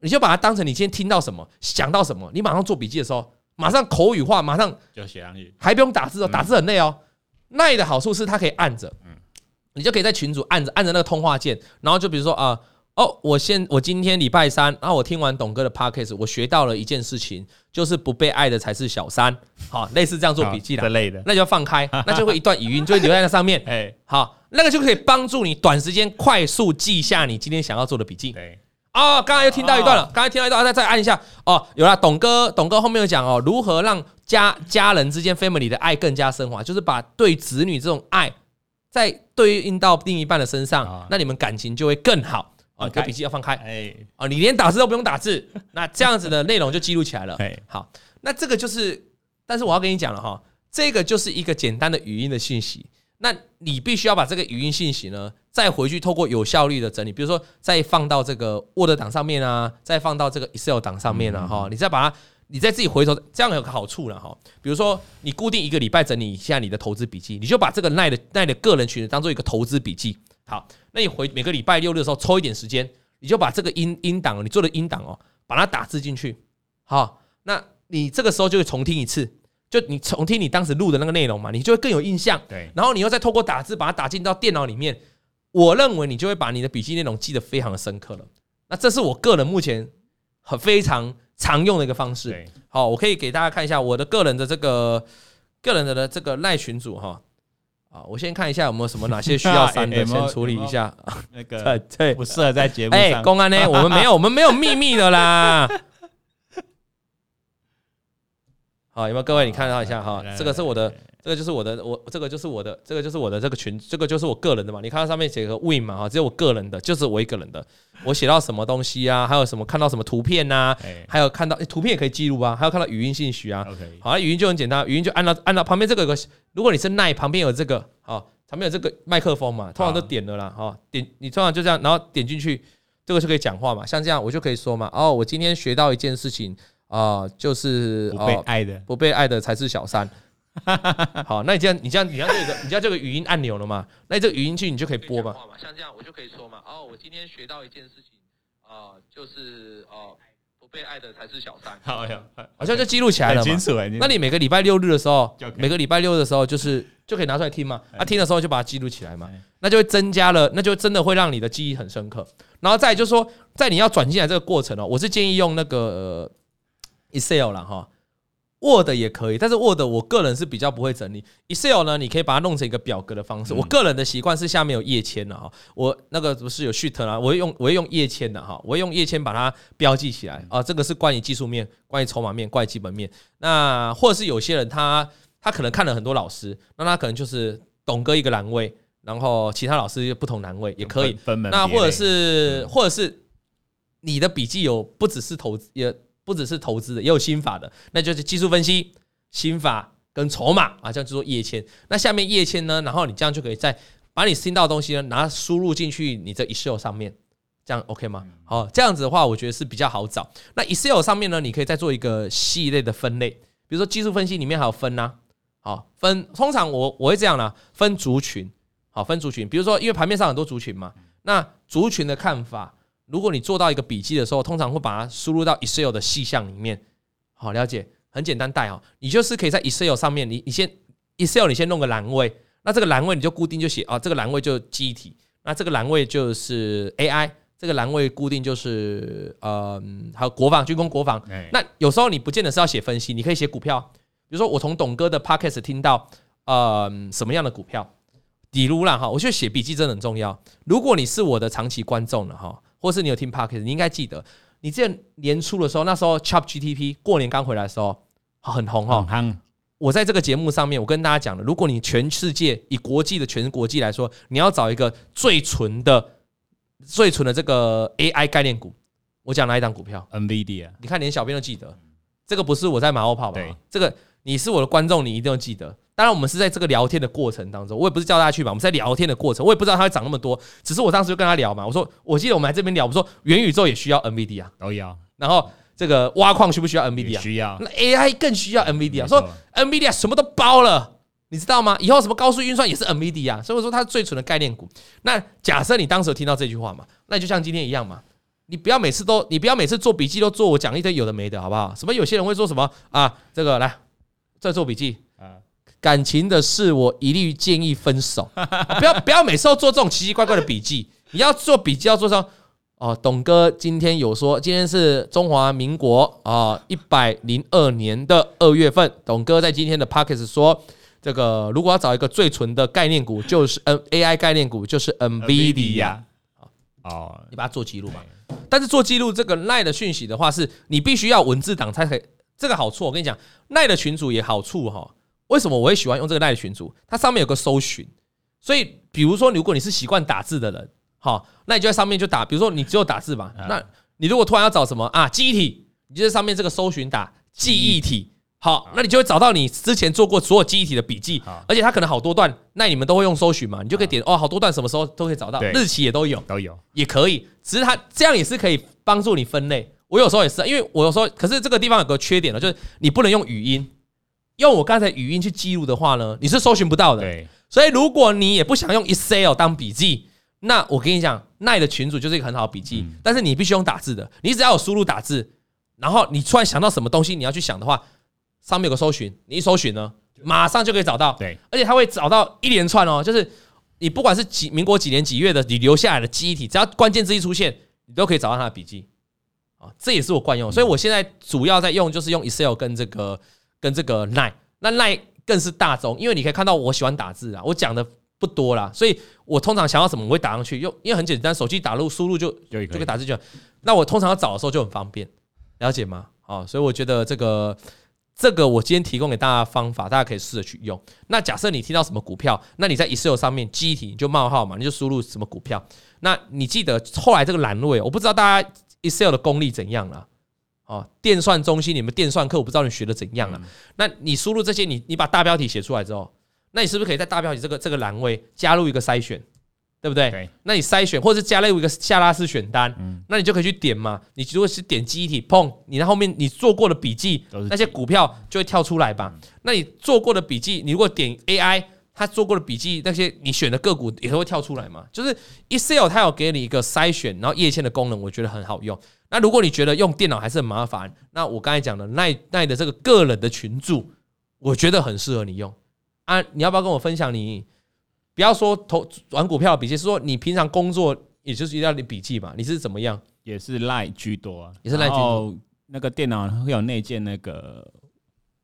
你就把它当成你今天听到什么、想到什么，你马上做笔记的时候，马上口语化，马上就写上去，还不用打字哦，打字很累哦。那的好处是它可以按着，嗯，你就可以在群组按着按着那个通话键，然后就比如说啊。哦，我现，我今天礼拜三，然后我听完董哥的 podcast，我学到了一件事情，就是不被爱的才是小三，好，类似这样做笔记的，类的，那就要放开，[laughs] 那就会一段语音就会留在那上面，[laughs] 哎，好，那个就可以帮助你短时间快速记下你今天想要做的笔记。对，哦，刚才又听到一段了，刚才听到一段，再再按一下，哦，有了，董哥，董哥后面有讲哦，如何让家家人之间 family 的爱更加升华，就是把对子女这种爱再对应到另一半的身上，那你们感情就会更好。啊，你笔记要放开，哎，啊，你连打字都不用打字，[laughs] 那这样子的内容就记录起来了。好，那这个就是，但是我要跟你讲了哈，这个就是一个简单的语音的信息，那你必须要把这个语音信息呢，再回去透过有效率的整理，比如说再放到这个 Word 档上面啊，再放到这个 Excel 档上面啊，哈，你再把它，你再自己回头，这样有个好处了哈，比如说你固定一个礼拜整理一下你的投资笔记，你就把这个赖的赖的个人群当做一个投资笔记。好，那你回每个礼拜六日的时候抽一点时间，你就把这个音音档，你做的音档哦，把它打字进去。好，那你这个时候就会重听一次，就你重听你当时录的那个内容嘛，你就会更有印象。对，然后你又再透过打字把它打进到电脑里面，我认为你就会把你的笔记内容记得非常的深刻了。那这是我个人目前很非常常用的一个方式。好，我可以给大家看一下我的个人的这个个人的的这个赖群组哈。啊，我先看一下有没有什么哪些需要删的，[laughs] 先处理一下。那个 [laughs] 对，不适合在节目上。哎，公安呢？[laughs] 我们没有，我们没有秘密的啦。好，有没有各位？你看到一下哈，这个是我的。这个就是我的，我这个就是我的，这个就是我的这个群，这个就是我个人的嘛。你看到上面写个 Win 嘛，哈，只有我个人的，就是我一个人的。我写到什么东西啊？还有什么看到什么图片呐？还有看到图片也可以记录啊，还有看到语音信息啊。OK，好，语音就很简单，语音就按照按照旁边这个有个，如果你是奈旁边有这个，好，旁边有这个麦克风嘛，通常都点了啦，哈，点你通常就这样，然后点进去，这个就可以讲话嘛，像这样我就可以说嘛，哦，我今天学到一件事情啊，就是不被爱的，不被爱的才是小三。[laughs] 好，那你这样，你这样，你这样这个，你这样这个语音按钮了嘛？那这个语音器你就可以播嘛？像这样，我就可以说嘛。哦，我今天学到一件事情，啊，就是哦，不被爱的才是小三。好呀，好像就记录起来了嘛。那你每个礼拜六日的时候，每个礼拜六的时候，就是就可以拿出来听嘛。啊，听的时候就把它记录起来嘛。那就会增加了，那就真的会让你的记忆很深刻。然后再就是说，在你要转进来这个过程哦，我是建议用那个 Excel 了哈。Word 也可以，但是 Word 我个人是比较不会整理。Excel 呢，你可以把它弄成一个表格的方式。我个人的习惯是下面有页签的哈，我那个不是有 Sheet 啦，我会用我会用页签的哈，我会用页签把它标记起来啊。这个是关于技术面、关于筹码面、关于基本面。那或者是有些人他他可能看了很多老师，那他可能就是董哥一个栏位，然后其他老师不同栏位也可以。那或者是或者是你的笔记有不只是投资也。不只是投资的，也有心法的，那就是技术分析、心法跟筹码啊，这样就做页签。那下面页签呢，然后你这样就可以再把你听到的东西呢，拿输入进去你这 Excel 上面，这样 OK 吗？好，这样子的话，我觉得是比较好找。那 Excel 上面呢，你可以再做一个系列的分类，比如说技术分析里面还有分呐，好分。通常我我会这样啦，分族群，好分族群。比如说，因为盘面上很多族群嘛，那族群的看法。如果你做到一个笔记的时候，通常会把它输入到 Excel 的细项里面。好，了解，很简单带哦。你就是可以在 Excel 上面，你你先 Excel 你先弄个栏位，那这个栏位你就固定就写啊，这个栏位就记忆体，那这个栏位就是 AI，这个栏位固定就是嗯，还有国防军工国防。那有时候你不见得是要写分析，你可以写股票，比如说我从董哥的 Podcast 听到嗯什么样的股票，比如啦哈，我觉得写笔记真的很重要。如果你是我的长期观众了哈。或是你有听 Podcast，你应该记得，你之前年初的时候，那时候 ChatGPT 过年刚回来的时候很红哈。我在这个节目上面，我跟大家讲了，如果你全世界以国际的全国际来说，你要找一个最纯的、最纯的这个 AI 概念股，我讲哪一档股票？NVIDIA。你看连小编都记得，这个不是我在马后炮吧？这个你是我的观众，你一定要记得。当然，我们是在这个聊天的过程当中，我也不是叫大家去嘛，我们在聊天的过程，我也不知道它会涨那么多，只是我当时就跟他聊嘛，我说，我记得我们在这边聊，我说元宇宙也需要 NVIDIA 啊，都要，然后这个挖矿需不需要 NVIDIA 啊？需要，那 AI 更需要 NVIDIA 啊，说 NVIDIA 什么都包了，你知道吗？以后什么高速运算也是 NVIDIA 啊，所以我说它是最纯的概念股。那假设你当时有听到这句话嘛，那就像今天一样嘛，你不要每次都，你不要每次做笔记都做我讲一堆有的没的，好不好？什么有些人会说什么啊？这个来再做笔记。感情的事，我一律建议分手。[laughs] 不要不要每次都做这种奇奇怪怪的笔记。[laughs] 你要做笔记，要做上哦。董哥今天有说，今天是中华民国啊一百零二年的二月份。董哥在今天的 p o c k e t 说，这个如果要找一个最纯的概念股，就是 N AI 概念股，就是 NVIDIA。哦，你把它做记录嘛。但是做记录这个 LINE 的讯息的话，是你必须要文字档才可以。这个好处我跟你讲，LINE 的群主也好处哈。为什么我会喜欢用这个 LINE 群组？它上面有个搜寻，所以比如说，如果你是习惯打字的人，好，那你就在上面就打。比如说你只有打字嘛，那你如果突然要找什么啊记忆体，你就在上面这个搜寻打记忆体，好，那你就会找到你之前做过所有记忆体的笔记，而且它可能好多段，那你们都会用搜寻嘛，你就可以点哦，好多段什么时候都可以找到，日期也都有，都有也可以。只是它这样也是可以帮助你分类。我有时候也是，因为我有时候，可是这个地方有个缺点呢，就是你不能用语音。用我刚才语音去记录的话呢，你是搜寻不到的。对，所以如果你也不想用 Excel 当笔记，那我跟你讲，LINE 的群组就是一个很好的笔记。但是你必须用打字的，你只要有输入打字，然后你突然想到什么东西你要去想的话，上面有个搜寻，你一搜寻呢，马上就可以找到。对，而且它会找到一连串哦，就是你不管是几民国几年几月的，你留下来的记忆体，只要关键字一出现，你都可以找到它的笔记。啊，这也是我惯用，所以我现在主要在用就是用 Excel 跟这个。跟这个 Line，那 Line 更是大众，因为你可以看到我喜欢打字啊，我讲的不多啦，所以我通常想要什么我会打上去，用因为很简单，手机打入输入就就可以打字就。那我通常要找的时候就很方便，了解吗？啊，所以我觉得这个这个我今天提供给大家的方法，大家可以试着去用。那假设你听到什么股票，那你在 Excel 上面记忆体你就冒号嘛，你就输入什么股票。那你记得后来这个栏位，我不知道大家 Excel 的功力怎样了。哦，电算中心，你们电算课我不知道你学的怎样了。那你输入这些，你你把大标题写出来之后，那你是不是可以在大标题这个这个栏位加入一个筛选，对不对？那你筛选或者是加入一个下拉式选单，那你就可以去点嘛。你如果是点记忆体，碰，你在后面你做过的笔记，那些股票就会跳出来吧。那你做过的笔记，你如果点 AI，它做过的笔记，那些你选的个股也都会跳出来嘛。就是 Excel 它有给你一个筛选，然后页签的功能，我觉得很好用。那如果你觉得用电脑还是很麻烦，那我刚才讲的奈奈的这个个人的群组，我觉得很适合你用啊。你要不要跟我分享你？不要说投玩股票的笔记，是说你平常工作也就是要你笔记嘛？你是怎么样？也是赖居多啊，也是赖居多。那个电脑会有内建那个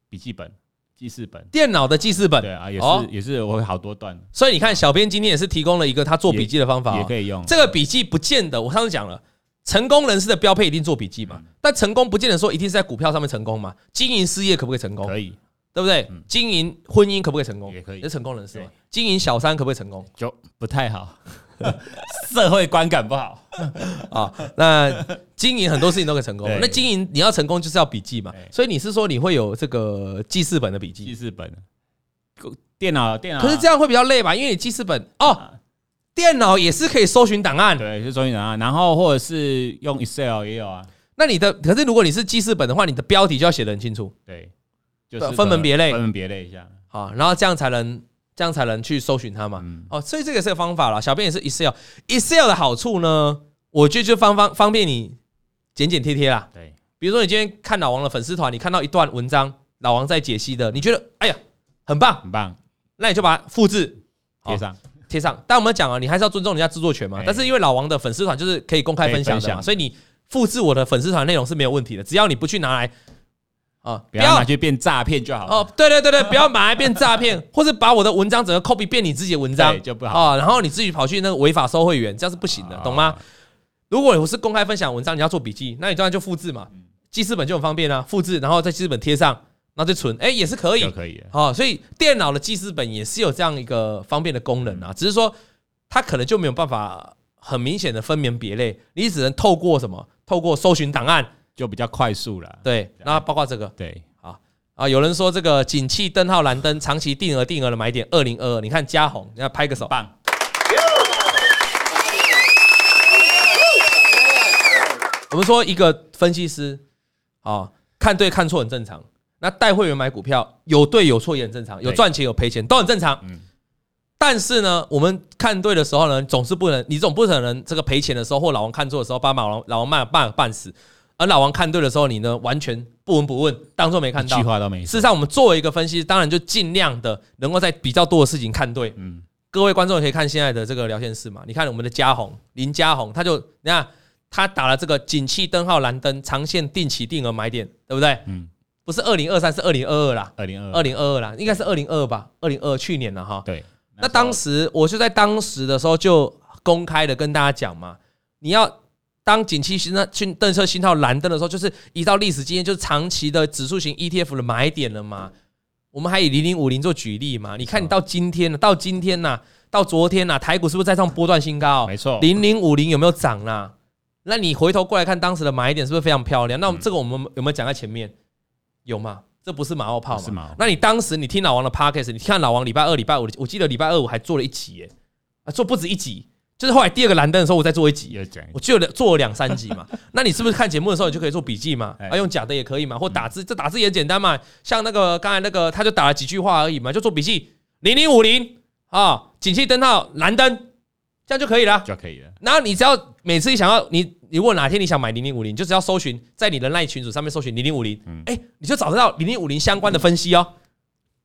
笔记本、记事本。电脑的记事本，对啊，也是、哦、也是我会好多段。所以你看，小编今天也是提供了一个他做笔记的方法、哦也，也可以用。这个笔记不见得，我上次讲了，成功人士的标配一定做笔记嘛，嗯、但成功不见得说一定是在股票上面成功嘛。经营事业可不可以成功？可以。对不对？经营婚姻可不可以成功？也可以，是成功人士嘛。经营小三可不可以成功？就不太好，[laughs] 社会观感不好 [laughs] 啊。那经营很多事情都可以成功。那经营你要成功，就是要笔记嘛。所以你是说你会有这个记事本的笔记？记事本，电脑电脑。可是这样会比较累吧？因为你记事本哦，电脑也是可以搜寻档案，对，是搜寻档案。然后或者是用 Excel 也有啊。那你的可是如果你是记事本的话，你的标题就要写得很清楚。对。就是分门别类，分门别类一下，好，然后这样才能，这样才能去搜寻它嘛。嗯、哦，所以这个是个方法了。小编也是 Excel，Excel 的好处呢，我觉得就方方方便你剪剪贴贴啦。对，比如说你今天看老王的粉丝团，你看到一段文章，老王在解析的，你觉得哎呀很棒，很棒，那你就把它复制贴上，贴上。但我们讲啊，你还是要尊重人家制作权嘛。但是因为老王的粉丝团就是可以公开分享的嘛，所以你复制我的粉丝团内容是没有问题的，只要你不去拿来。哦，不要拿去变诈骗就好了。哦，对对对对，不要拿来变诈骗，[laughs] 或者把我的文章整个 copy 变你自己的文章就不好。哦，然后你自己跑去那个违法收会员，这样是不行的，懂吗？如果我是公开分享文章，你要做笔记，那你当然就复制嘛，记事本就很方便啊，复制然后在记事本贴上，然后再存，哎，也是可以，可以。哦，所以电脑的记事本也是有这样一个方便的功能啊，只是说它可能就没有办法很明显的分门别类，你只能透过什么？透过搜寻档案就比较快速了。对，那包括这个，对。啊，有人说这个景气灯号蓝灯长期定额定额的买点二零二二，你看嘉宏，你要拍个手，棒。我们说一个分析师，啊，看对看错很正常。那带会员买股票有对有错也很正常，有赚钱有赔钱都很正常。嗯。但是呢，我们看对的时候呢，总是不能，你总不可能这个赔钱的时候或老王看错的时候，把老王老王骂骂半死。而老王看对的时候，你呢完全不闻不问，当做没看到，一句话都没。事实上，我们作为一个分析师，当然就尽量的能够在比较多的事情看对。嗯，各位观众也可以看现在的这个聊天室嘛，你看我们的嘉宏林嘉宏，他就你看他打了这个景气灯号蓝灯长线定期定额买点，对不对？嗯，不是二零二三，是二零二二啦，二零二二零二二啦，应该是二零二吧，二零二去年了哈。对，那当时我就在当时的时候就公开的跟大家讲嘛，你要。当景气新那新政策信号蓝灯的时候，就是依照历史经验，就是长期的指数型 ETF 的买点了嘛。我们还以零零五零做举例嘛。你看，你到今天呢，到今天呐，到昨天呐，台股是不是在上波段新高？没错，零零五零有没有涨啦？那你回头过来看当时的买点是不是非常漂亮？那这个我们有没有讲在前面？有吗？这不是马后炮吗？是吗？那你当时你听老王的 Podcast，你看老王礼拜二、礼拜五，我记得礼拜二我还做了一集耶，啊，做不止一集。就是后来第二个蓝灯的时候，我再做一集，我就做了两三集嘛。[laughs] 那你是不是看节目的时候，你就可以做笔记嘛？啊，用假的也可以嘛，或打字，这打字也简单嘛。像那个刚才那个，他就打了几句话而已嘛，就做笔记。零零五零啊，景气灯号蓝灯，这样就可以了，就可以了。然后你只要每次你想要你，你如果哪天你想买零零五零，就只要搜寻在你的赖群组上面搜寻零零五零，哎，你就找得到零零五零相关的分析哦，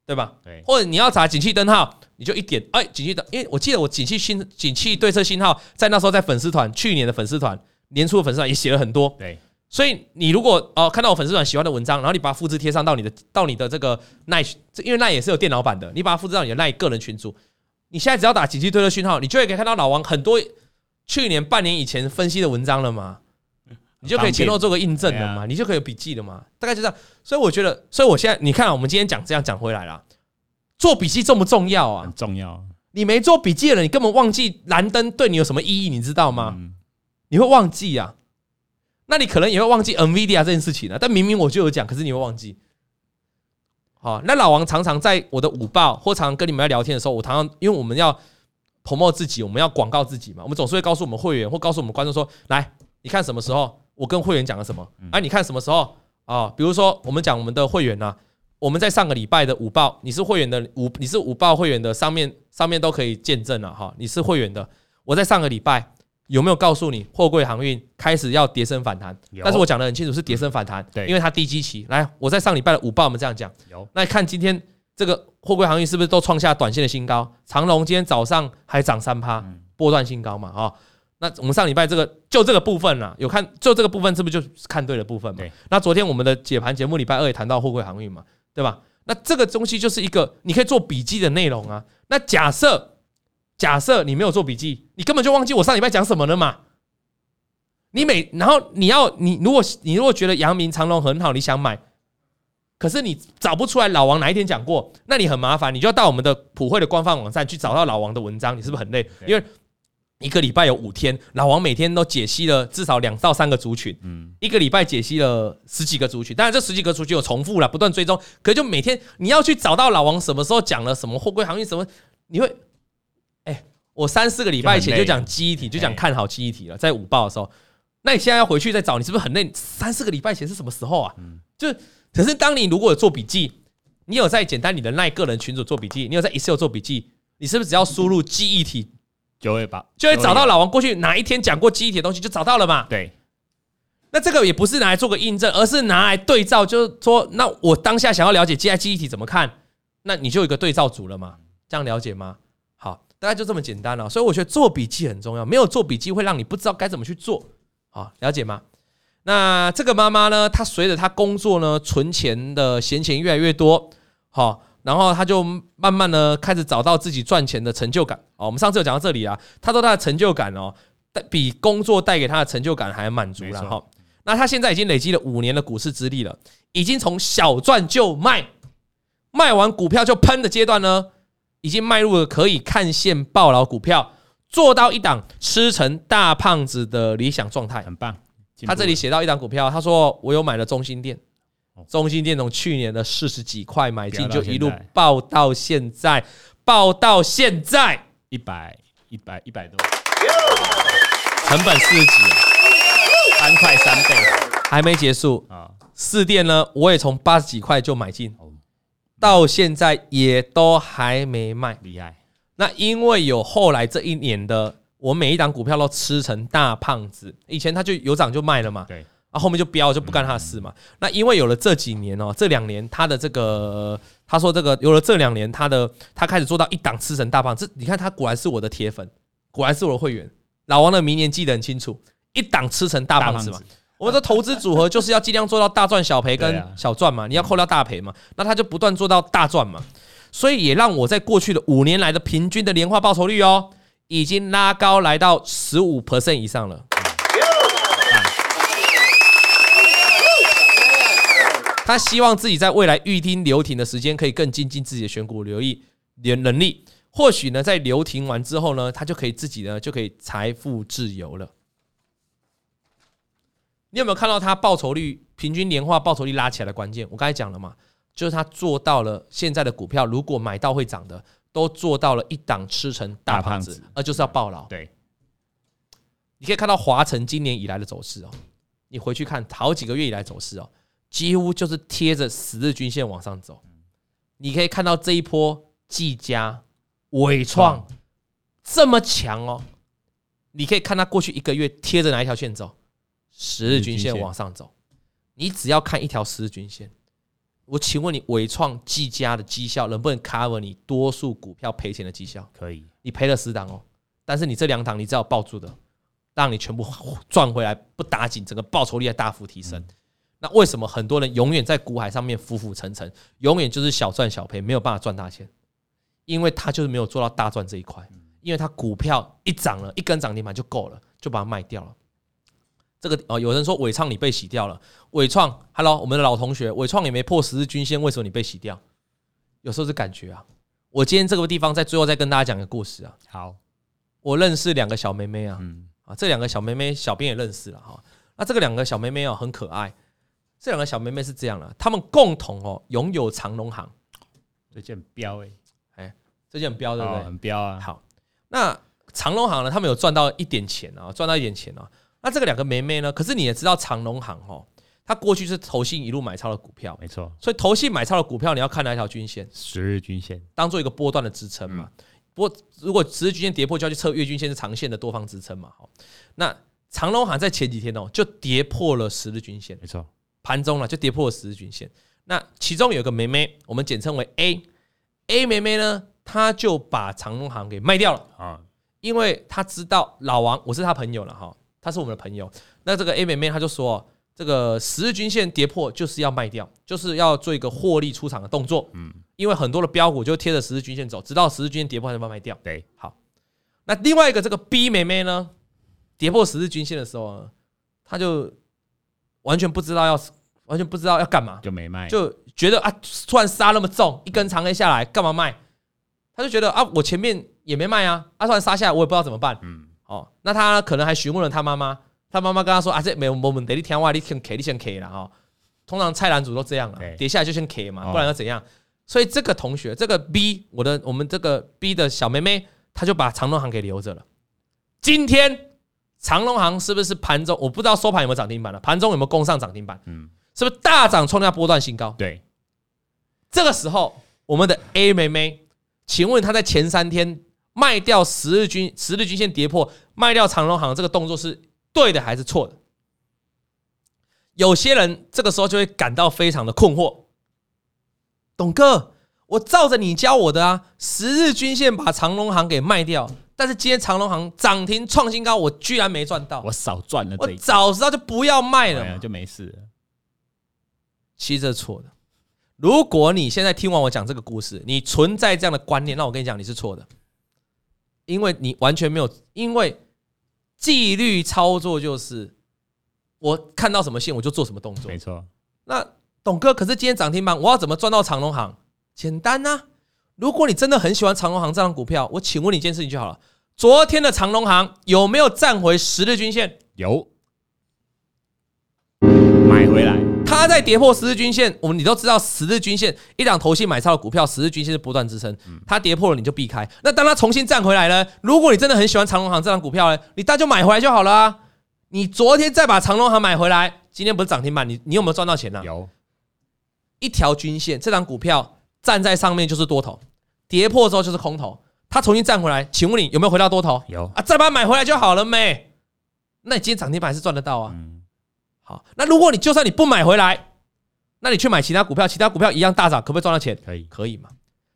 对吧？对，或者你要查景气灯号。你就一点哎，景气灯，因为我记得我景气信景气对策信号在那时候在粉丝团，去年的粉丝团年初的粉丝团也写了很多。对，所以你如果哦看到我粉丝团喜欢的文章，然后你把它复制贴上到你的到你的这个奈，因为奈也是有电脑版的，你把它复制到你的奈个人群组，你现在只要打景气对策讯号，你就会可以看到老王很多去年半年以前分析的文章了嘛，你就可以前后做个印证了嘛，你就可以有笔记了嘛，大概就这样。所以我觉得，所以我现在你看，我们今天讲这样讲回来了。做笔记重不重要啊？很重要。你没做笔记的人，你根本忘记蓝灯对你有什么意义，你知道吗？嗯、你会忘记啊？那你可能也会忘记 NVIDIA 这件事情啊。但明明我就有讲，可是你会忘记。好，那老王常常在我的午报或常常跟你们在聊天的时候，我常常因为我们要 promote 自己，我们要广告自己嘛，我们总是会告诉我们会员或告诉我们观众说：来，你看什么时候我跟会员讲了什么？哎、啊，你看什么时候啊？比如说我们讲我们的会员呢、啊？我们在上个礼拜的午报，你是会员的午，你是午报会员的，上面上面都可以见证了哈，你是会员的。我在上个礼拜有没有告诉你货柜航运开始要跌升反弹？但是我讲的很清楚，是跌升反弹。对，因为它低基期。来，我在上礼拜的午报我们这样讲。有，那看今天这个货柜航运是不是都创下短线的新高？长荣今天早上还涨三趴，波段新高嘛？啊，那我们上礼拜这个就这个部分啊，有看就这个部分是不是就看对的部分嘛？对。那昨天我们的解盘节目礼拜二也谈到货柜航运嘛，对吧？那这个东西就是一个你可以做笔记的内容啊。那假设。假设你没有做笔记，你根本就忘记我上礼拜讲什么了嘛？你每然后你要你如果你如果觉得阳明长隆很好，你想买，可是你找不出来老王哪一天讲过，那你很麻烦，你就要到我们的普惠的官方网站去找到老王的文章，你是不是很累？因为一个礼拜有五天，老王每天都解析了至少两到三个族群，嗯，一个礼拜解析了十几个族群，当然这十几个族群有重复了，不断追踪，可是就每天你要去找到老王什么时候讲了什么货柜航运什么，你会。哎我三四个礼拜前就讲记忆体，就讲看好记忆体了，在午报的时候。那你现在要回去再找，你是不是很累？三四个礼拜前是什么时候啊？嗯就可是当你如果有做笔记，你有在简单你的那个人群组做笔记，你有在 Excel 做笔记，你是不是只要输入记忆体就会把就会找到老王过去哪一天讲过记忆体的东西就找到了嘛？对。那这个也不是拿来做个印证，而是拿来对照，就是说，那我当下想要了解接下来记忆体怎么看，那你就有一个对照组了嘛？这样了解吗？好大概就这么简单了，所以我觉得做笔记很重要。没有做笔记会让你不知道该怎么去做，好，了解吗？那这个妈妈呢，她随着她工作呢，存钱的闲钱越来越多，好，然后她就慢慢呢开始找到自己赚钱的成就感。哦，我们上次有讲到这里啊，她说她的成就感哦，比工作带给她的成就感还满足了哈。那她现在已经累积了五年的股市资历了，已经从小赚就卖，卖完股票就喷的阶段呢。已经迈入了可以看线抱牢股票，做到一档吃成大胖子的理想状态，很棒。他这里写到一档股票，他说我有买了中心店，中心店从去年的四十几块买进，就一路爆到现在，爆到现在。一百一百一百多，成本四十几，三块三倍，还没结束。啊。四店呢，我也从八十几块就买进。到现在也都还没卖，厉害。那因为有后来这一年的，我每一档股票都吃成大胖子。以前他就有涨就卖了嘛，对。啊，后面就飙就不干他的事嘛。那因为有了这几年哦，这两年他的这个，他说这个有了这两年他的，他开始做到一档吃成大胖子。这你看他果然是我的铁粉，果然是我的会员。老王的明年记得很清楚，一档吃成大胖子嘛。我们的投资组合就是要尽量做到大赚小赔跟小赚嘛，你要扣掉大赔嘛，那他就不断做到大赚嘛，所以也让我在过去的五年来的平均的年化报酬率哦，已经拉高来到十五 percent 以上了。他希望自己在未来预听留停的时间可以更精进自己的选股留意能力，或许呢在留停完之后呢，他就可以自己呢就可以财富自由了。你有没有看到他报酬率平均年化报酬率拉起来的关键？我刚才讲了嘛，就是他做到了现在的股票，如果买到会涨的，都做到了一档吃成大胖子，而就是要暴牢。对，你可以看到华晨今年以来的走势哦，你回去看好几个月以来走势哦，几乎就是贴着十日均线往上走。你可以看到这一波技嘉、伟创这么强哦，你可以看它过去一个月贴着哪一条线走？十日均线往上走，你只要看一条十日均线。我请问你，伟创、技嘉的绩效能不能 cover 你多数股票赔钱的绩效？可以，你赔了十档哦，但是你这两档你只要抱住的，让你全部 [laughs] 赚回来，不打紧，整个报酬率还大幅提升。那为什么很多人永远在股海上面浮浮沉沉，永远就是小赚小赔，没有办法赚大钱？因为他就是没有做到大赚这一块，因为他股票一涨了，一根涨停板就够了，就把它卖掉了。这个哦，有人说伟创你被洗掉了，伟创，Hello，我们的老同学，伟创也没破十日均线，为什么你被洗掉？有时候是感觉啊。我今天这个地方在最后再跟大家讲个故事啊。好，我认识两个小妹妹啊，嗯啊，这两个小妹妹小编也认识了哈。那这个两个小妹妹哦很可爱，这两个小妹妹是这样的，她们共同哦拥有长隆行，这件标哎哎，这件标对不对？很标啊。好，那长隆行呢，他们有赚到一点钱啊，赚到一点钱啊。那这个两个妹妹呢？可是你也知道长隆行哦，它过去是投信一路买超的股票，没错。所以投信买超的股票，你要看哪一条均线？十日均线当做一个波段的支撑嘛。不过如果十日均线跌破，就要去测月均线是长线的多方支撑嘛。好，那长隆行在前几天哦，就跌破了十日均线，没错，盘中了就跌破了十日均线。那其中有一个妹妹，我们简称为 A，A 妹妹呢，她就把长隆行给卖掉了啊，因为她知道老王，我是她朋友了哈，她是我们的朋友。那这个 A 妹妹她就说。这个十日均线跌破就是要卖掉，就是要做一个获利出场的动作。嗯，因为很多的标股就贴着十日均线走，直到十日均线跌破才把它卖掉。对，好。那另外一个这个 B 妹妹呢，跌破十日均线的时候，她就完全不知道要，完全不知道要干嘛，就没卖，就觉得啊，突然杀那么重，一根长黑下来，干嘛卖？她就觉得啊，我前面也没卖啊，啊，突然杀下来，我也不知道怎么办。嗯，哦，那他可能还询问了他妈妈。他妈妈跟他说：“啊，这没有没问题，你听话，你先 K，你先 K 了哈。通常菜篮子都这样了，跌下来就先 K 嘛，不然要怎样？所以这个同学，这个 B，我的我们这个 B 的小妹妹，她就把长隆行给留着了。今天长隆行是不是盘中？我不知道收盘有没有涨停板了，盘中有没有攻上涨停板？嗯，是不是大涨创下波段新高？对。这个时候，我们的 A 妹妹，请问她在前三天卖掉十日均十日均线跌破，卖掉长荣行这个动作是？”对的还是错的？有些人这个时候就会感到非常的困惑。董哥，我照着你教我的啊，十日均线把长荣行给卖掉，但是今天长荣行涨停创新高，我居然没赚到，我少赚了。我早知道就不要卖了，就没事了。其实这是错的。如果你现在听完我讲这个故事，你存在这样的观念，那我跟你讲，你是错的，因为你完全没有，因为。纪律操作就是我看到什么线我就做什么动作，没错。那董哥，可是今天涨停板，我要怎么赚到长隆行？简单呐！如果你真的很喜欢长隆行这张股票，我请问你一件事情就好了：昨天的长隆行有没有站回十日均线？有，买回来。它在跌破十日均线，我们你都知道十日均线一档投信买超的股票，十日均线是波段支撑，它跌破了你就避开。那当它重新站回来呢，如果你真的很喜欢长隆行这档股票呢，你大就买回来就好了啊。你昨天再把长隆行买回来，今天不是涨停板，你你有没有赚到钱呢？有，一条均线，这档股票站在上面就是多头，跌破之后就是空头，它重新站回来，请问你有没有回到多头？有啊，再把它买回来就好了没？那你今天涨停板还是赚得到啊。好，那如果你就算你不买回来，那你去买其他股票，其他股票一样大涨，可不可以赚到钱？可以，可以嘛？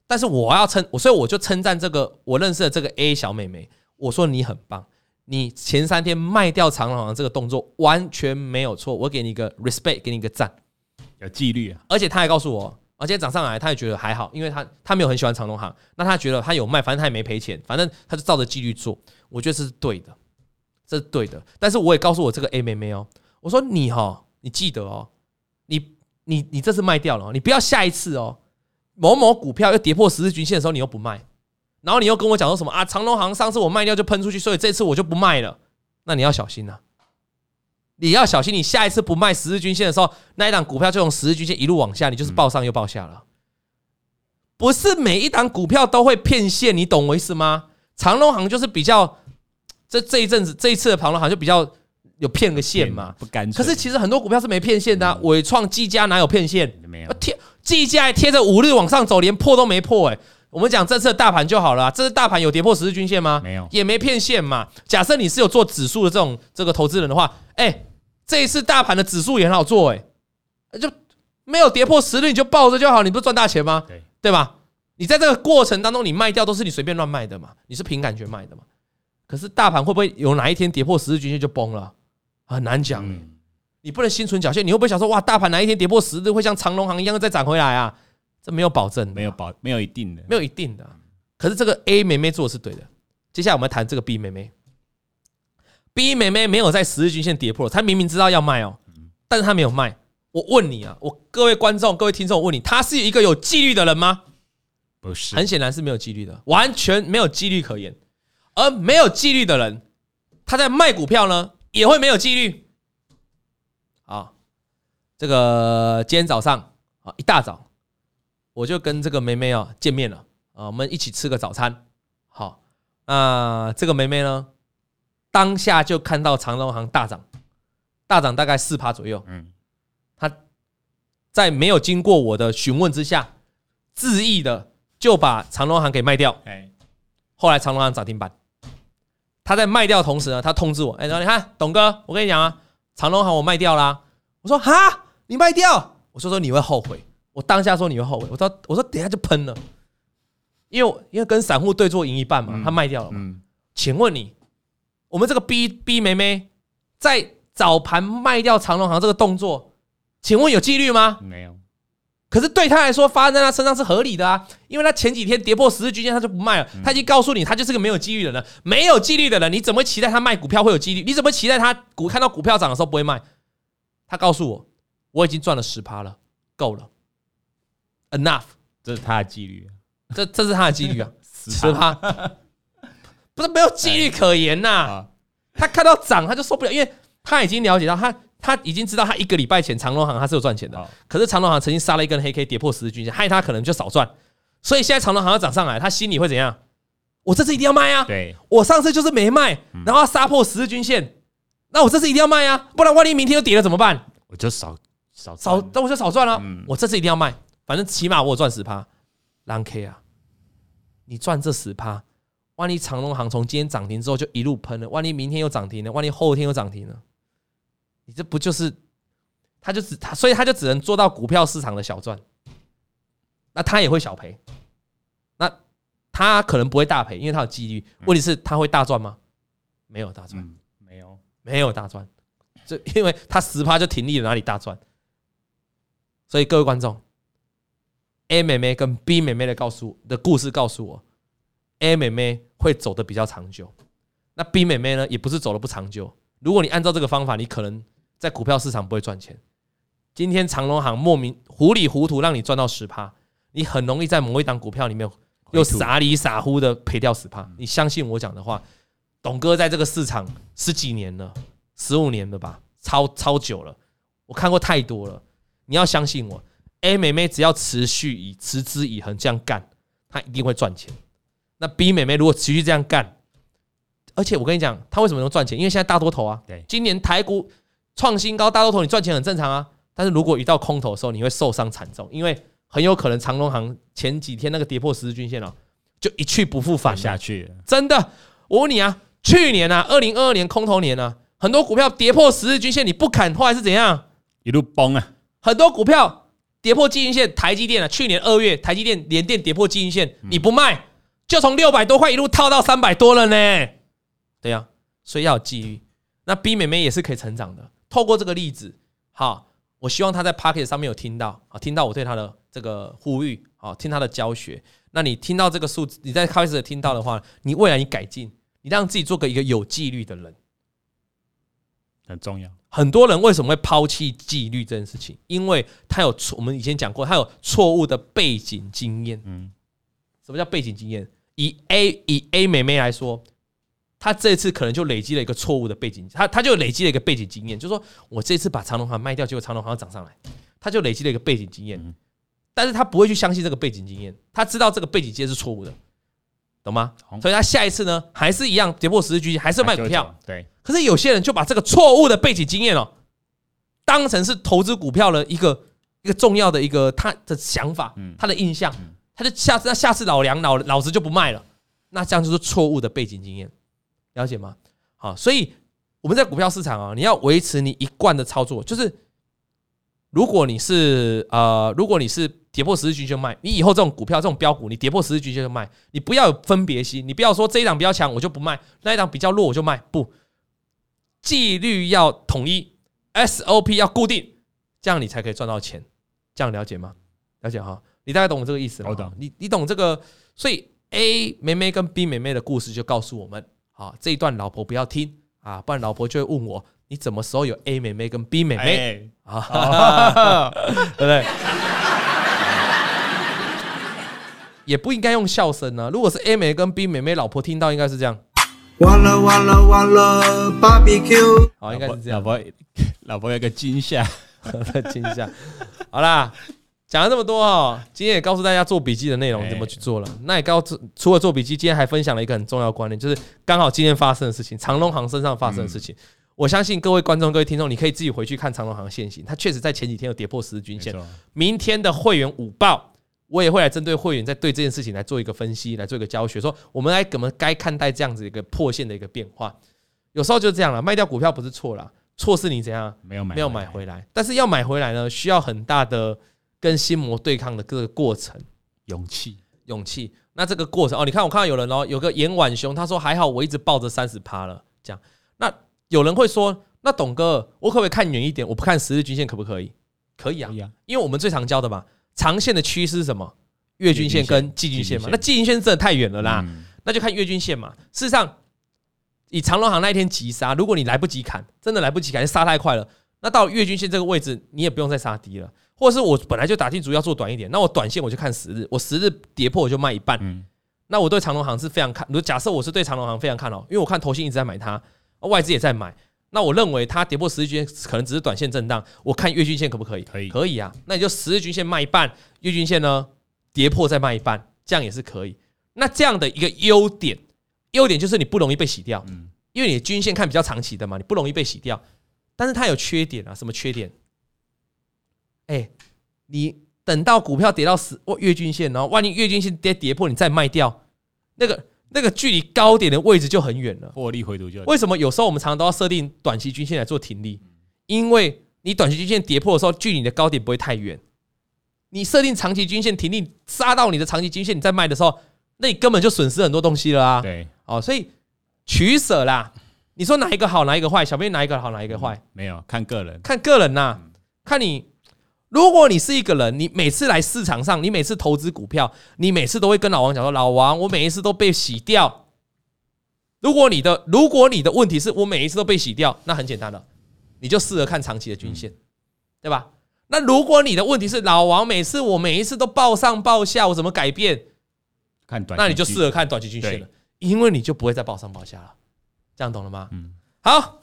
但是我要称我，所以我就称赞这个我认识的这个 A 小妹妹，我说你很棒，你前三天卖掉长隆航这个动作完全没有错，我给你一个 respect，给你一个赞，有纪律啊！而且她还告诉我，而且涨上来他也觉得还好，因为他他没有很喜欢长隆行，那他觉得他有卖，反正他也没赔钱，反正他就照着纪律做，我觉得这是对的，这是对的。但是我也告诉我这个 A 妹妹哦，我说你哈。你记得哦，你你你这次卖掉了，你不要下一次哦。某某股票又跌破十日均线的时候，你又不卖，然后你又跟我讲说什么啊？长隆行上次我卖掉就喷出去，所以这次我就不卖了。那你要小心呐，你要小心，你下一次不卖十日均线的时候，那一档股票就从十日均线一路往下，你就是报上又报下了。不是每一档股票都会骗线，你懂我意思吗？长隆行就是比较，这这一阵子这一次的长荣航就比较。有骗个线嘛？不干脆。可是其实很多股票是没骗线的，伟创、技嘉哪有骗线？没有。贴技嘉还贴着五日往上走，连破都没破哎。我们讲这次的大盘就好了，这次大盘有跌破十日均线吗？没有，也没骗线嘛。假设你是有做指数的这种这个投资人的话，哎，这一次大盘的指数也很好做哎，就没有跌破十日你就抱着就好，你不是赚大钱吗？对，对吧？你在这个过程当中你卖掉都是你随便乱卖的嘛，你是凭感觉卖的嘛。可是大盘会不会有哪一天跌破十日均线就崩了？很难讲，嗯、你不能心存侥幸。你会不会想说，哇，大盘哪一天跌破十日，会像长隆行一样再涨回来啊？这没有保证，没有保，没有一定的，没有一定的。可是这个 A 妹妹做的是对的。接下来我们谈这个 B 妹妹。B 妹妹没有在十日均线跌破，她明明知道要卖哦，但是她没有卖。我问你啊，我各位观众、各位听众，我问你，她是一个有纪律的人吗？不是，很显然是没有纪律的，完全没有纪律可言。而没有纪律的人，他在卖股票呢？也会没有纪律啊！这个今天早上啊，一大早我就跟这个梅梅啊见面了啊，我们一起吃个早餐。好，那这个梅梅呢，当下就看到长隆行大涨，大涨大概四趴左右。嗯，她在没有经过我的询问之下，恣意的就把长隆行给卖掉。哎，后来长隆行涨停板，他在卖掉同时呢，他通知我，哎，然后你看，董哥，我跟你讲啊，长隆行我卖掉啦。我说哈，你卖掉？我说说你会后悔。我当下说你会后悔。我说我说等下就喷了，因为因为跟散户对坐赢一半嘛，他卖掉了嘛。嗯，请问你，我们这个 B B 妹妹在早盘卖掉长隆行这个动作，请问有纪律吗？没有。可是对他来说，发生在他身上是合理的啊，因为他前几天跌破十日均线，他就不卖了。他已经告诉你，他就是个没有纪律的人。没有纪律的人，你怎么期待他卖股票会有纪律？你怎么期待他股看到股票涨的时候不会卖？他告诉我，我已经赚了十趴了，够了，enough。这是他的纪律，这这是他的纪律啊，[laughs] 十趴，不是没有纪律可言呐、啊。他看到涨他就受不了，因为他已经了解到他。他已经知道，他一个礼拜前长隆行他是有赚钱的，可是长隆行曾经杀了一根黑 K 跌破十日均线，害他可能就少赚。所以现在长隆行要涨上来，他心里会怎样？我这次一定要卖啊！对，我上次就是没卖，然后杀破十日均线，那我这次一定要卖啊！不然万一明天又跌了怎么办？我就少少少，那我就少赚了。我这次一定要卖，反正起码我赚十趴。狼 K 啊，你赚这十趴，万一长隆行从今天涨停之后就一路喷了，万一明天又涨停了，万一后天又涨停了。你这不就是，他就只他，所以他就只能做到股票市场的小赚，那他也会小赔，那他可能不会大赔，因为他有纪律。问题是他会大赚吗？没有大赚，没有没有大赚，就因为他十趴就停利了，哪里大赚？所以各位观众，A 妹妹跟 B 妹妹的告诉的故事告诉我，A 妹妹会走的比较长久，那 B 妹妹呢，也不是走的不长久。如果你按照这个方法，你可能。在股票市场不会赚钱。今天长隆行莫名糊里糊涂让你赚到十趴，你很容易在某一档股票里面又傻里傻乎的赔掉十趴。你相信我讲的话，董哥在这个市场十几年了，十五年了吧，超超久了，我看过太多了。你要相信我，A 妹妹只要持续以持之以恒这样干，她一定会赚钱。那 B 妹妹如果持续这样干，而且我跟你讲，她为什么能赚钱？因为现在大多头啊，今年台股。创新高，大多头你赚钱很正常啊。但是如果遇到空头的时候，你会受伤惨重，因为很有可能长隆行前几天那个跌破十日均线了，就一去不复返下去。真的，我问你啊，去年啊，二零二二年空头年啊，很多股票跌破十日均线，你不砍，后来是怎样？一路崩啊！很多股票跌破季均线，台积电啊，去年二月台积电连电跌破季均线，你不卖，就从六百多块一路套到三百多了呢。对呀，所以要有纪律。那 B 妹妹也是可以成长的。透过这个例子，好，我希望他在 Pocket 上面有听到，啊，听到我对他的这个呼吁，啊，听他的教学。那你听到这个数字，你在开始听到的话，你未来你改进，你让自己做个一个有纪律的人，很重要。很多人为什么会抛弃纪律这件事情？因为他有错，我们以前讲过，他有错误的背景经验。嗯，什么叫背景经验？以 A 以 A 妹妹来说。他这次可能就累积了一个错误的背景，他他就累积了一个背景经验，就是说我这次把长隆行卖掉，结果长龙行要涨上来，他就累积了一个背景经验，但是他不会去相信这个背景经验，他知道这个背景经验是错误的，懂吗？所以他下一次呢，还是一样跌破十日均线，还是卖股票。对。可是有些人就把这个错误的背景经验哦，当成是投资股票的一个一个重要的一个他的想法，他的印象，他就下次那下次老梁老老子就不卖了，那这样就是错误的背景经验。了解吗？好，所以我们在股票市场啊，你要维持你一贯的操作，就是如果你是呃，如果你是跌破十日均线就卖，你以后这种股票这种标股，你跌破十日均线就卖，你不要有分别心，你不要说这一档比较强我就不卖，那一档比较弱我就卖，不，纪律要统一，SOP 要固定，这样你才可以赚到钱，这样了解吗？了解哈，你大概懂我这个意思吗？懂，你你懂这个，所以 A 妹妹跟 B 妹妹的故事就告诉我们。好，这一段老婆不要听啊，不然老婆就会问我，你什么时候有 A 妹妹跟 B 妹妹啊？对 [laughs] 不对？[laughs] 也不应该用笑声呢。如果是 A 妹跟 B 妹妹，老婆听到应该是这样。完了完了完了，BBQ。好，应该是这样。老婆，老婆有个惊吓，[laughs] 惊吓。好啦。讲了这么多哈，今天也告诉大家做笔记的内容怎么去做了。那也告诉除了做笔记，今天还分享了一个很重要观念，就是刚好今天发生的事情，长隆行身上发生的事情。我相信各位观众、各位听众，你可以自己回去看长隆行现行，它确实在前几天有跌破十日均线。明天的会员午报，我也会来针对会员，在对这件事情来做一个分析，来做一个教学，说我们来怎么该看待这样子一个破线的一个变化。有时候就这样了，卖掉股票不是错了，错是你怎样没有买没有买回来。但是要买回来呢，需要很大的跟心魔对抗的各个过程，勇气，勇气。那这个过程哦，你看我看到有人哦，有个严婉兄，他说还好我一直抱着三十趴了，这样。那有人会说，那董哥，我可不可以看远一点？我不看十日均线可不可以？可以啊，因为我们最常教的嘛。长线的趋势是什么？月均线跟季均线嘛。那季均线真的太远了啦，那就看月均线嘛。事实上，以长隆行那一天急杀，如果你来不及砍，真的来不及砍，杀太快了，那到月均线这个位置，你也不用再杀低了。或者是我本来就打定主意要做短一点，那我短线我就看十日，我十日跌破我就卖一半。那我对长隆行是非常看，如果假设我是对长隆行非常看好，因为我看投信一直在买它，外资也在买。那我认为它跌破十日均线可能只是短线震荡，我看月均线可不可以？可以，可以啊。那你就十日均线卖一半，月均线呢跌破再卖一半，这样也是可以。那这样的一个优点，优点就是你不容易被洗掉，嗯，因为你均线看比较长期的嘛，你不容易被洗掉。但是它有缺点啊，什么缺点？哎，你等到股票跌到十月均线，然后万一月均线跌跌破，你再卖掉，那个。那个距离高点的位置就很远了，获利回吐就为什么有时候我们常常都要设定短期均线来做停利？因为你短期均线跌破的时候，距离你的高点不会太远。你设定长期均线停利，杀到你的长期均线，你再卖的时候，那你根本就损失很多东西了啊！对，哦，所以取舍啦。你说哪一个好，哪一个坏？小编哪一个好，哪一个坏？没有，看个人，看个人呐，看你。如果你是一个人，你每次来市场上，你每次投资股票，你每次都会跟老王讲说：“老王，我每一次都被洗掉。”如果你的如果你的问题是我每一次都被洗掉，那很简单了，你就适合看长期的均线，对吧？那如果你的问题是老王每次我每一次都报上报下，我怎么改变？看短，那你就适合看短期均线了，因为你就不会再报上报下了。这样懂了吗？嗯，好。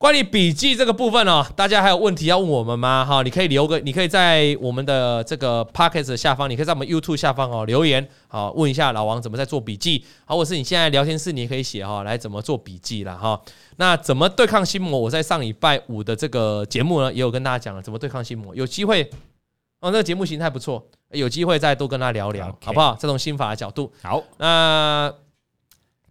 关于笔记这个部分哦，大家还有问题要问我们吗？哈，你可以留个，你可以在我们的这个 Podcast 下方，你可以在我们 YouTube 下方哦留言，好问一下老王怎么在做笔记，好，或是你现在聊天室你也可以写哈，来怎么做笔记啦。哈。那怎么对抗心魔？我在上礼拜五的这个节目呢，也有跟大家讲了怎么对抗心魔。有机会哦，那个节目形态不错，有机会再多跟他聊聊.好不好？这种心法的角度，好，那。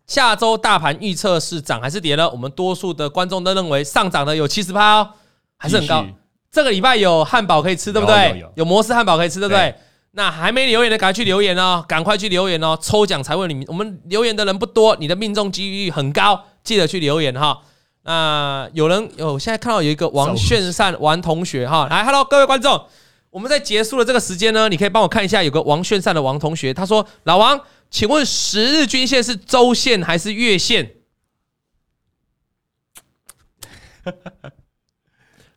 下周大盘预测是涨还是跌呢？我们多数的观众都认为上涨的有七十趴哦，还是很高。这个礼拜有汉堡可以吃，对不对？有摩斯汉堡可以吃，对不对？那还没留言的赶快去留言哦，赶快去留言哦，抽奖才会你我们留言的人不多，你的命中几率很高，记得去留言哈。那有人有现在看到有一个王炫善王同学哈，来，Hello 各位观众，我们在结束的这个时间呢，你可以帮我看一下，有个王炫善的王同学，他说老王。请问十日均线是周线还是月线？[laughs]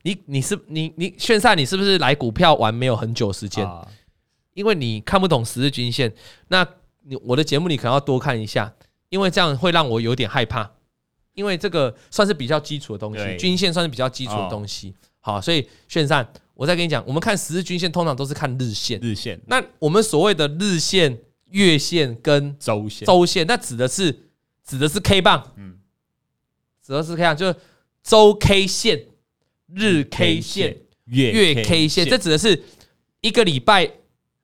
你你是你你炫散，你是不是来股票玩没有很久时间？因为你看不懂十日均线，那你我的节目你可能要多看一下，因为这样会让我有点害怕，因为这个算是比较基础的东西，均线算是比较基础的东西。好，所以炫散，我再跟你讲，我们看十日均线通常都是看日线，日线。那我们所谓的日线。月线跟周线，周线那指的是指的是 K 棒，嗯，指的是 K 棒，就是周 K 线、日 K 线、月 K 线，这指的是一个礼拜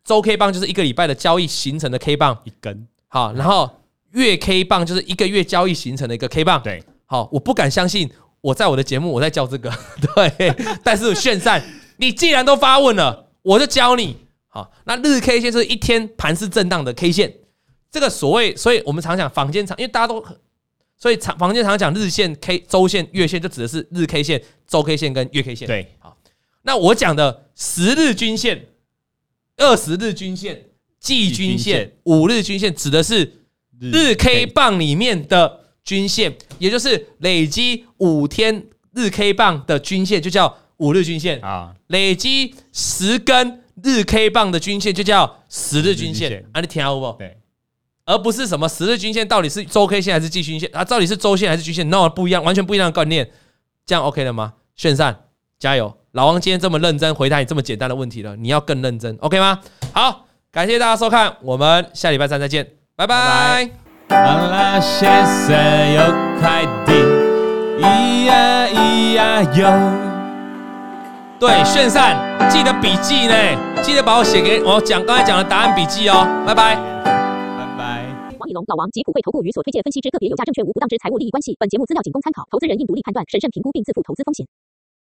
周 K 棒就是一个礼拜的交易形成的 K 棒。一根，好，然后月 K 棒就是一个月交易形成的一个 K 棒，对，好，我不敢相信我在我的节目我在教这个，[laughs] 对，但是炫散，你既然都发问了，我就教你。好，那日 K 线是一天盘是震荡的 K 线，这个所谓，所以我们常讲坊间常，因为大家都，所以常房间常讲日线、K 周线、月线，就指的是日 K 线、周 K 线跟月 K 线。对，好，那我讲的十日均线、二十日均线、季均线、五日均线，指的是日 K 棒里面的均线，也就是累积五天日 K 棒的均线，就叫五日均线啊，累积十根。日 K 棒的均线就叫十日均线，啊，你听好不？对，而不是什么十日均线到底是周 K 线还是季均线啊？到底是周线还是均线？No，不一样，完全不一样的观念。这样 OK 了吗？炫散，加油！老王今天这么认真回答你这么简单的问题了，你要更认真，OK 吗？好，感谢大家收看，我们下礼拜三再见，拜拜。阿拉先生有快递，咿呀咿呀哟。对，炫散，记得笔记呢，记得把我写给我讲刚才讲的答案笔记哦，拜拜，拜拜。王以龙、老王及普惠投顾与所推荐分析之个别有价证券无不当之财务利益关系。本节目资料仅供参考，投资人应独立判断、审慎评估并自负投资风险。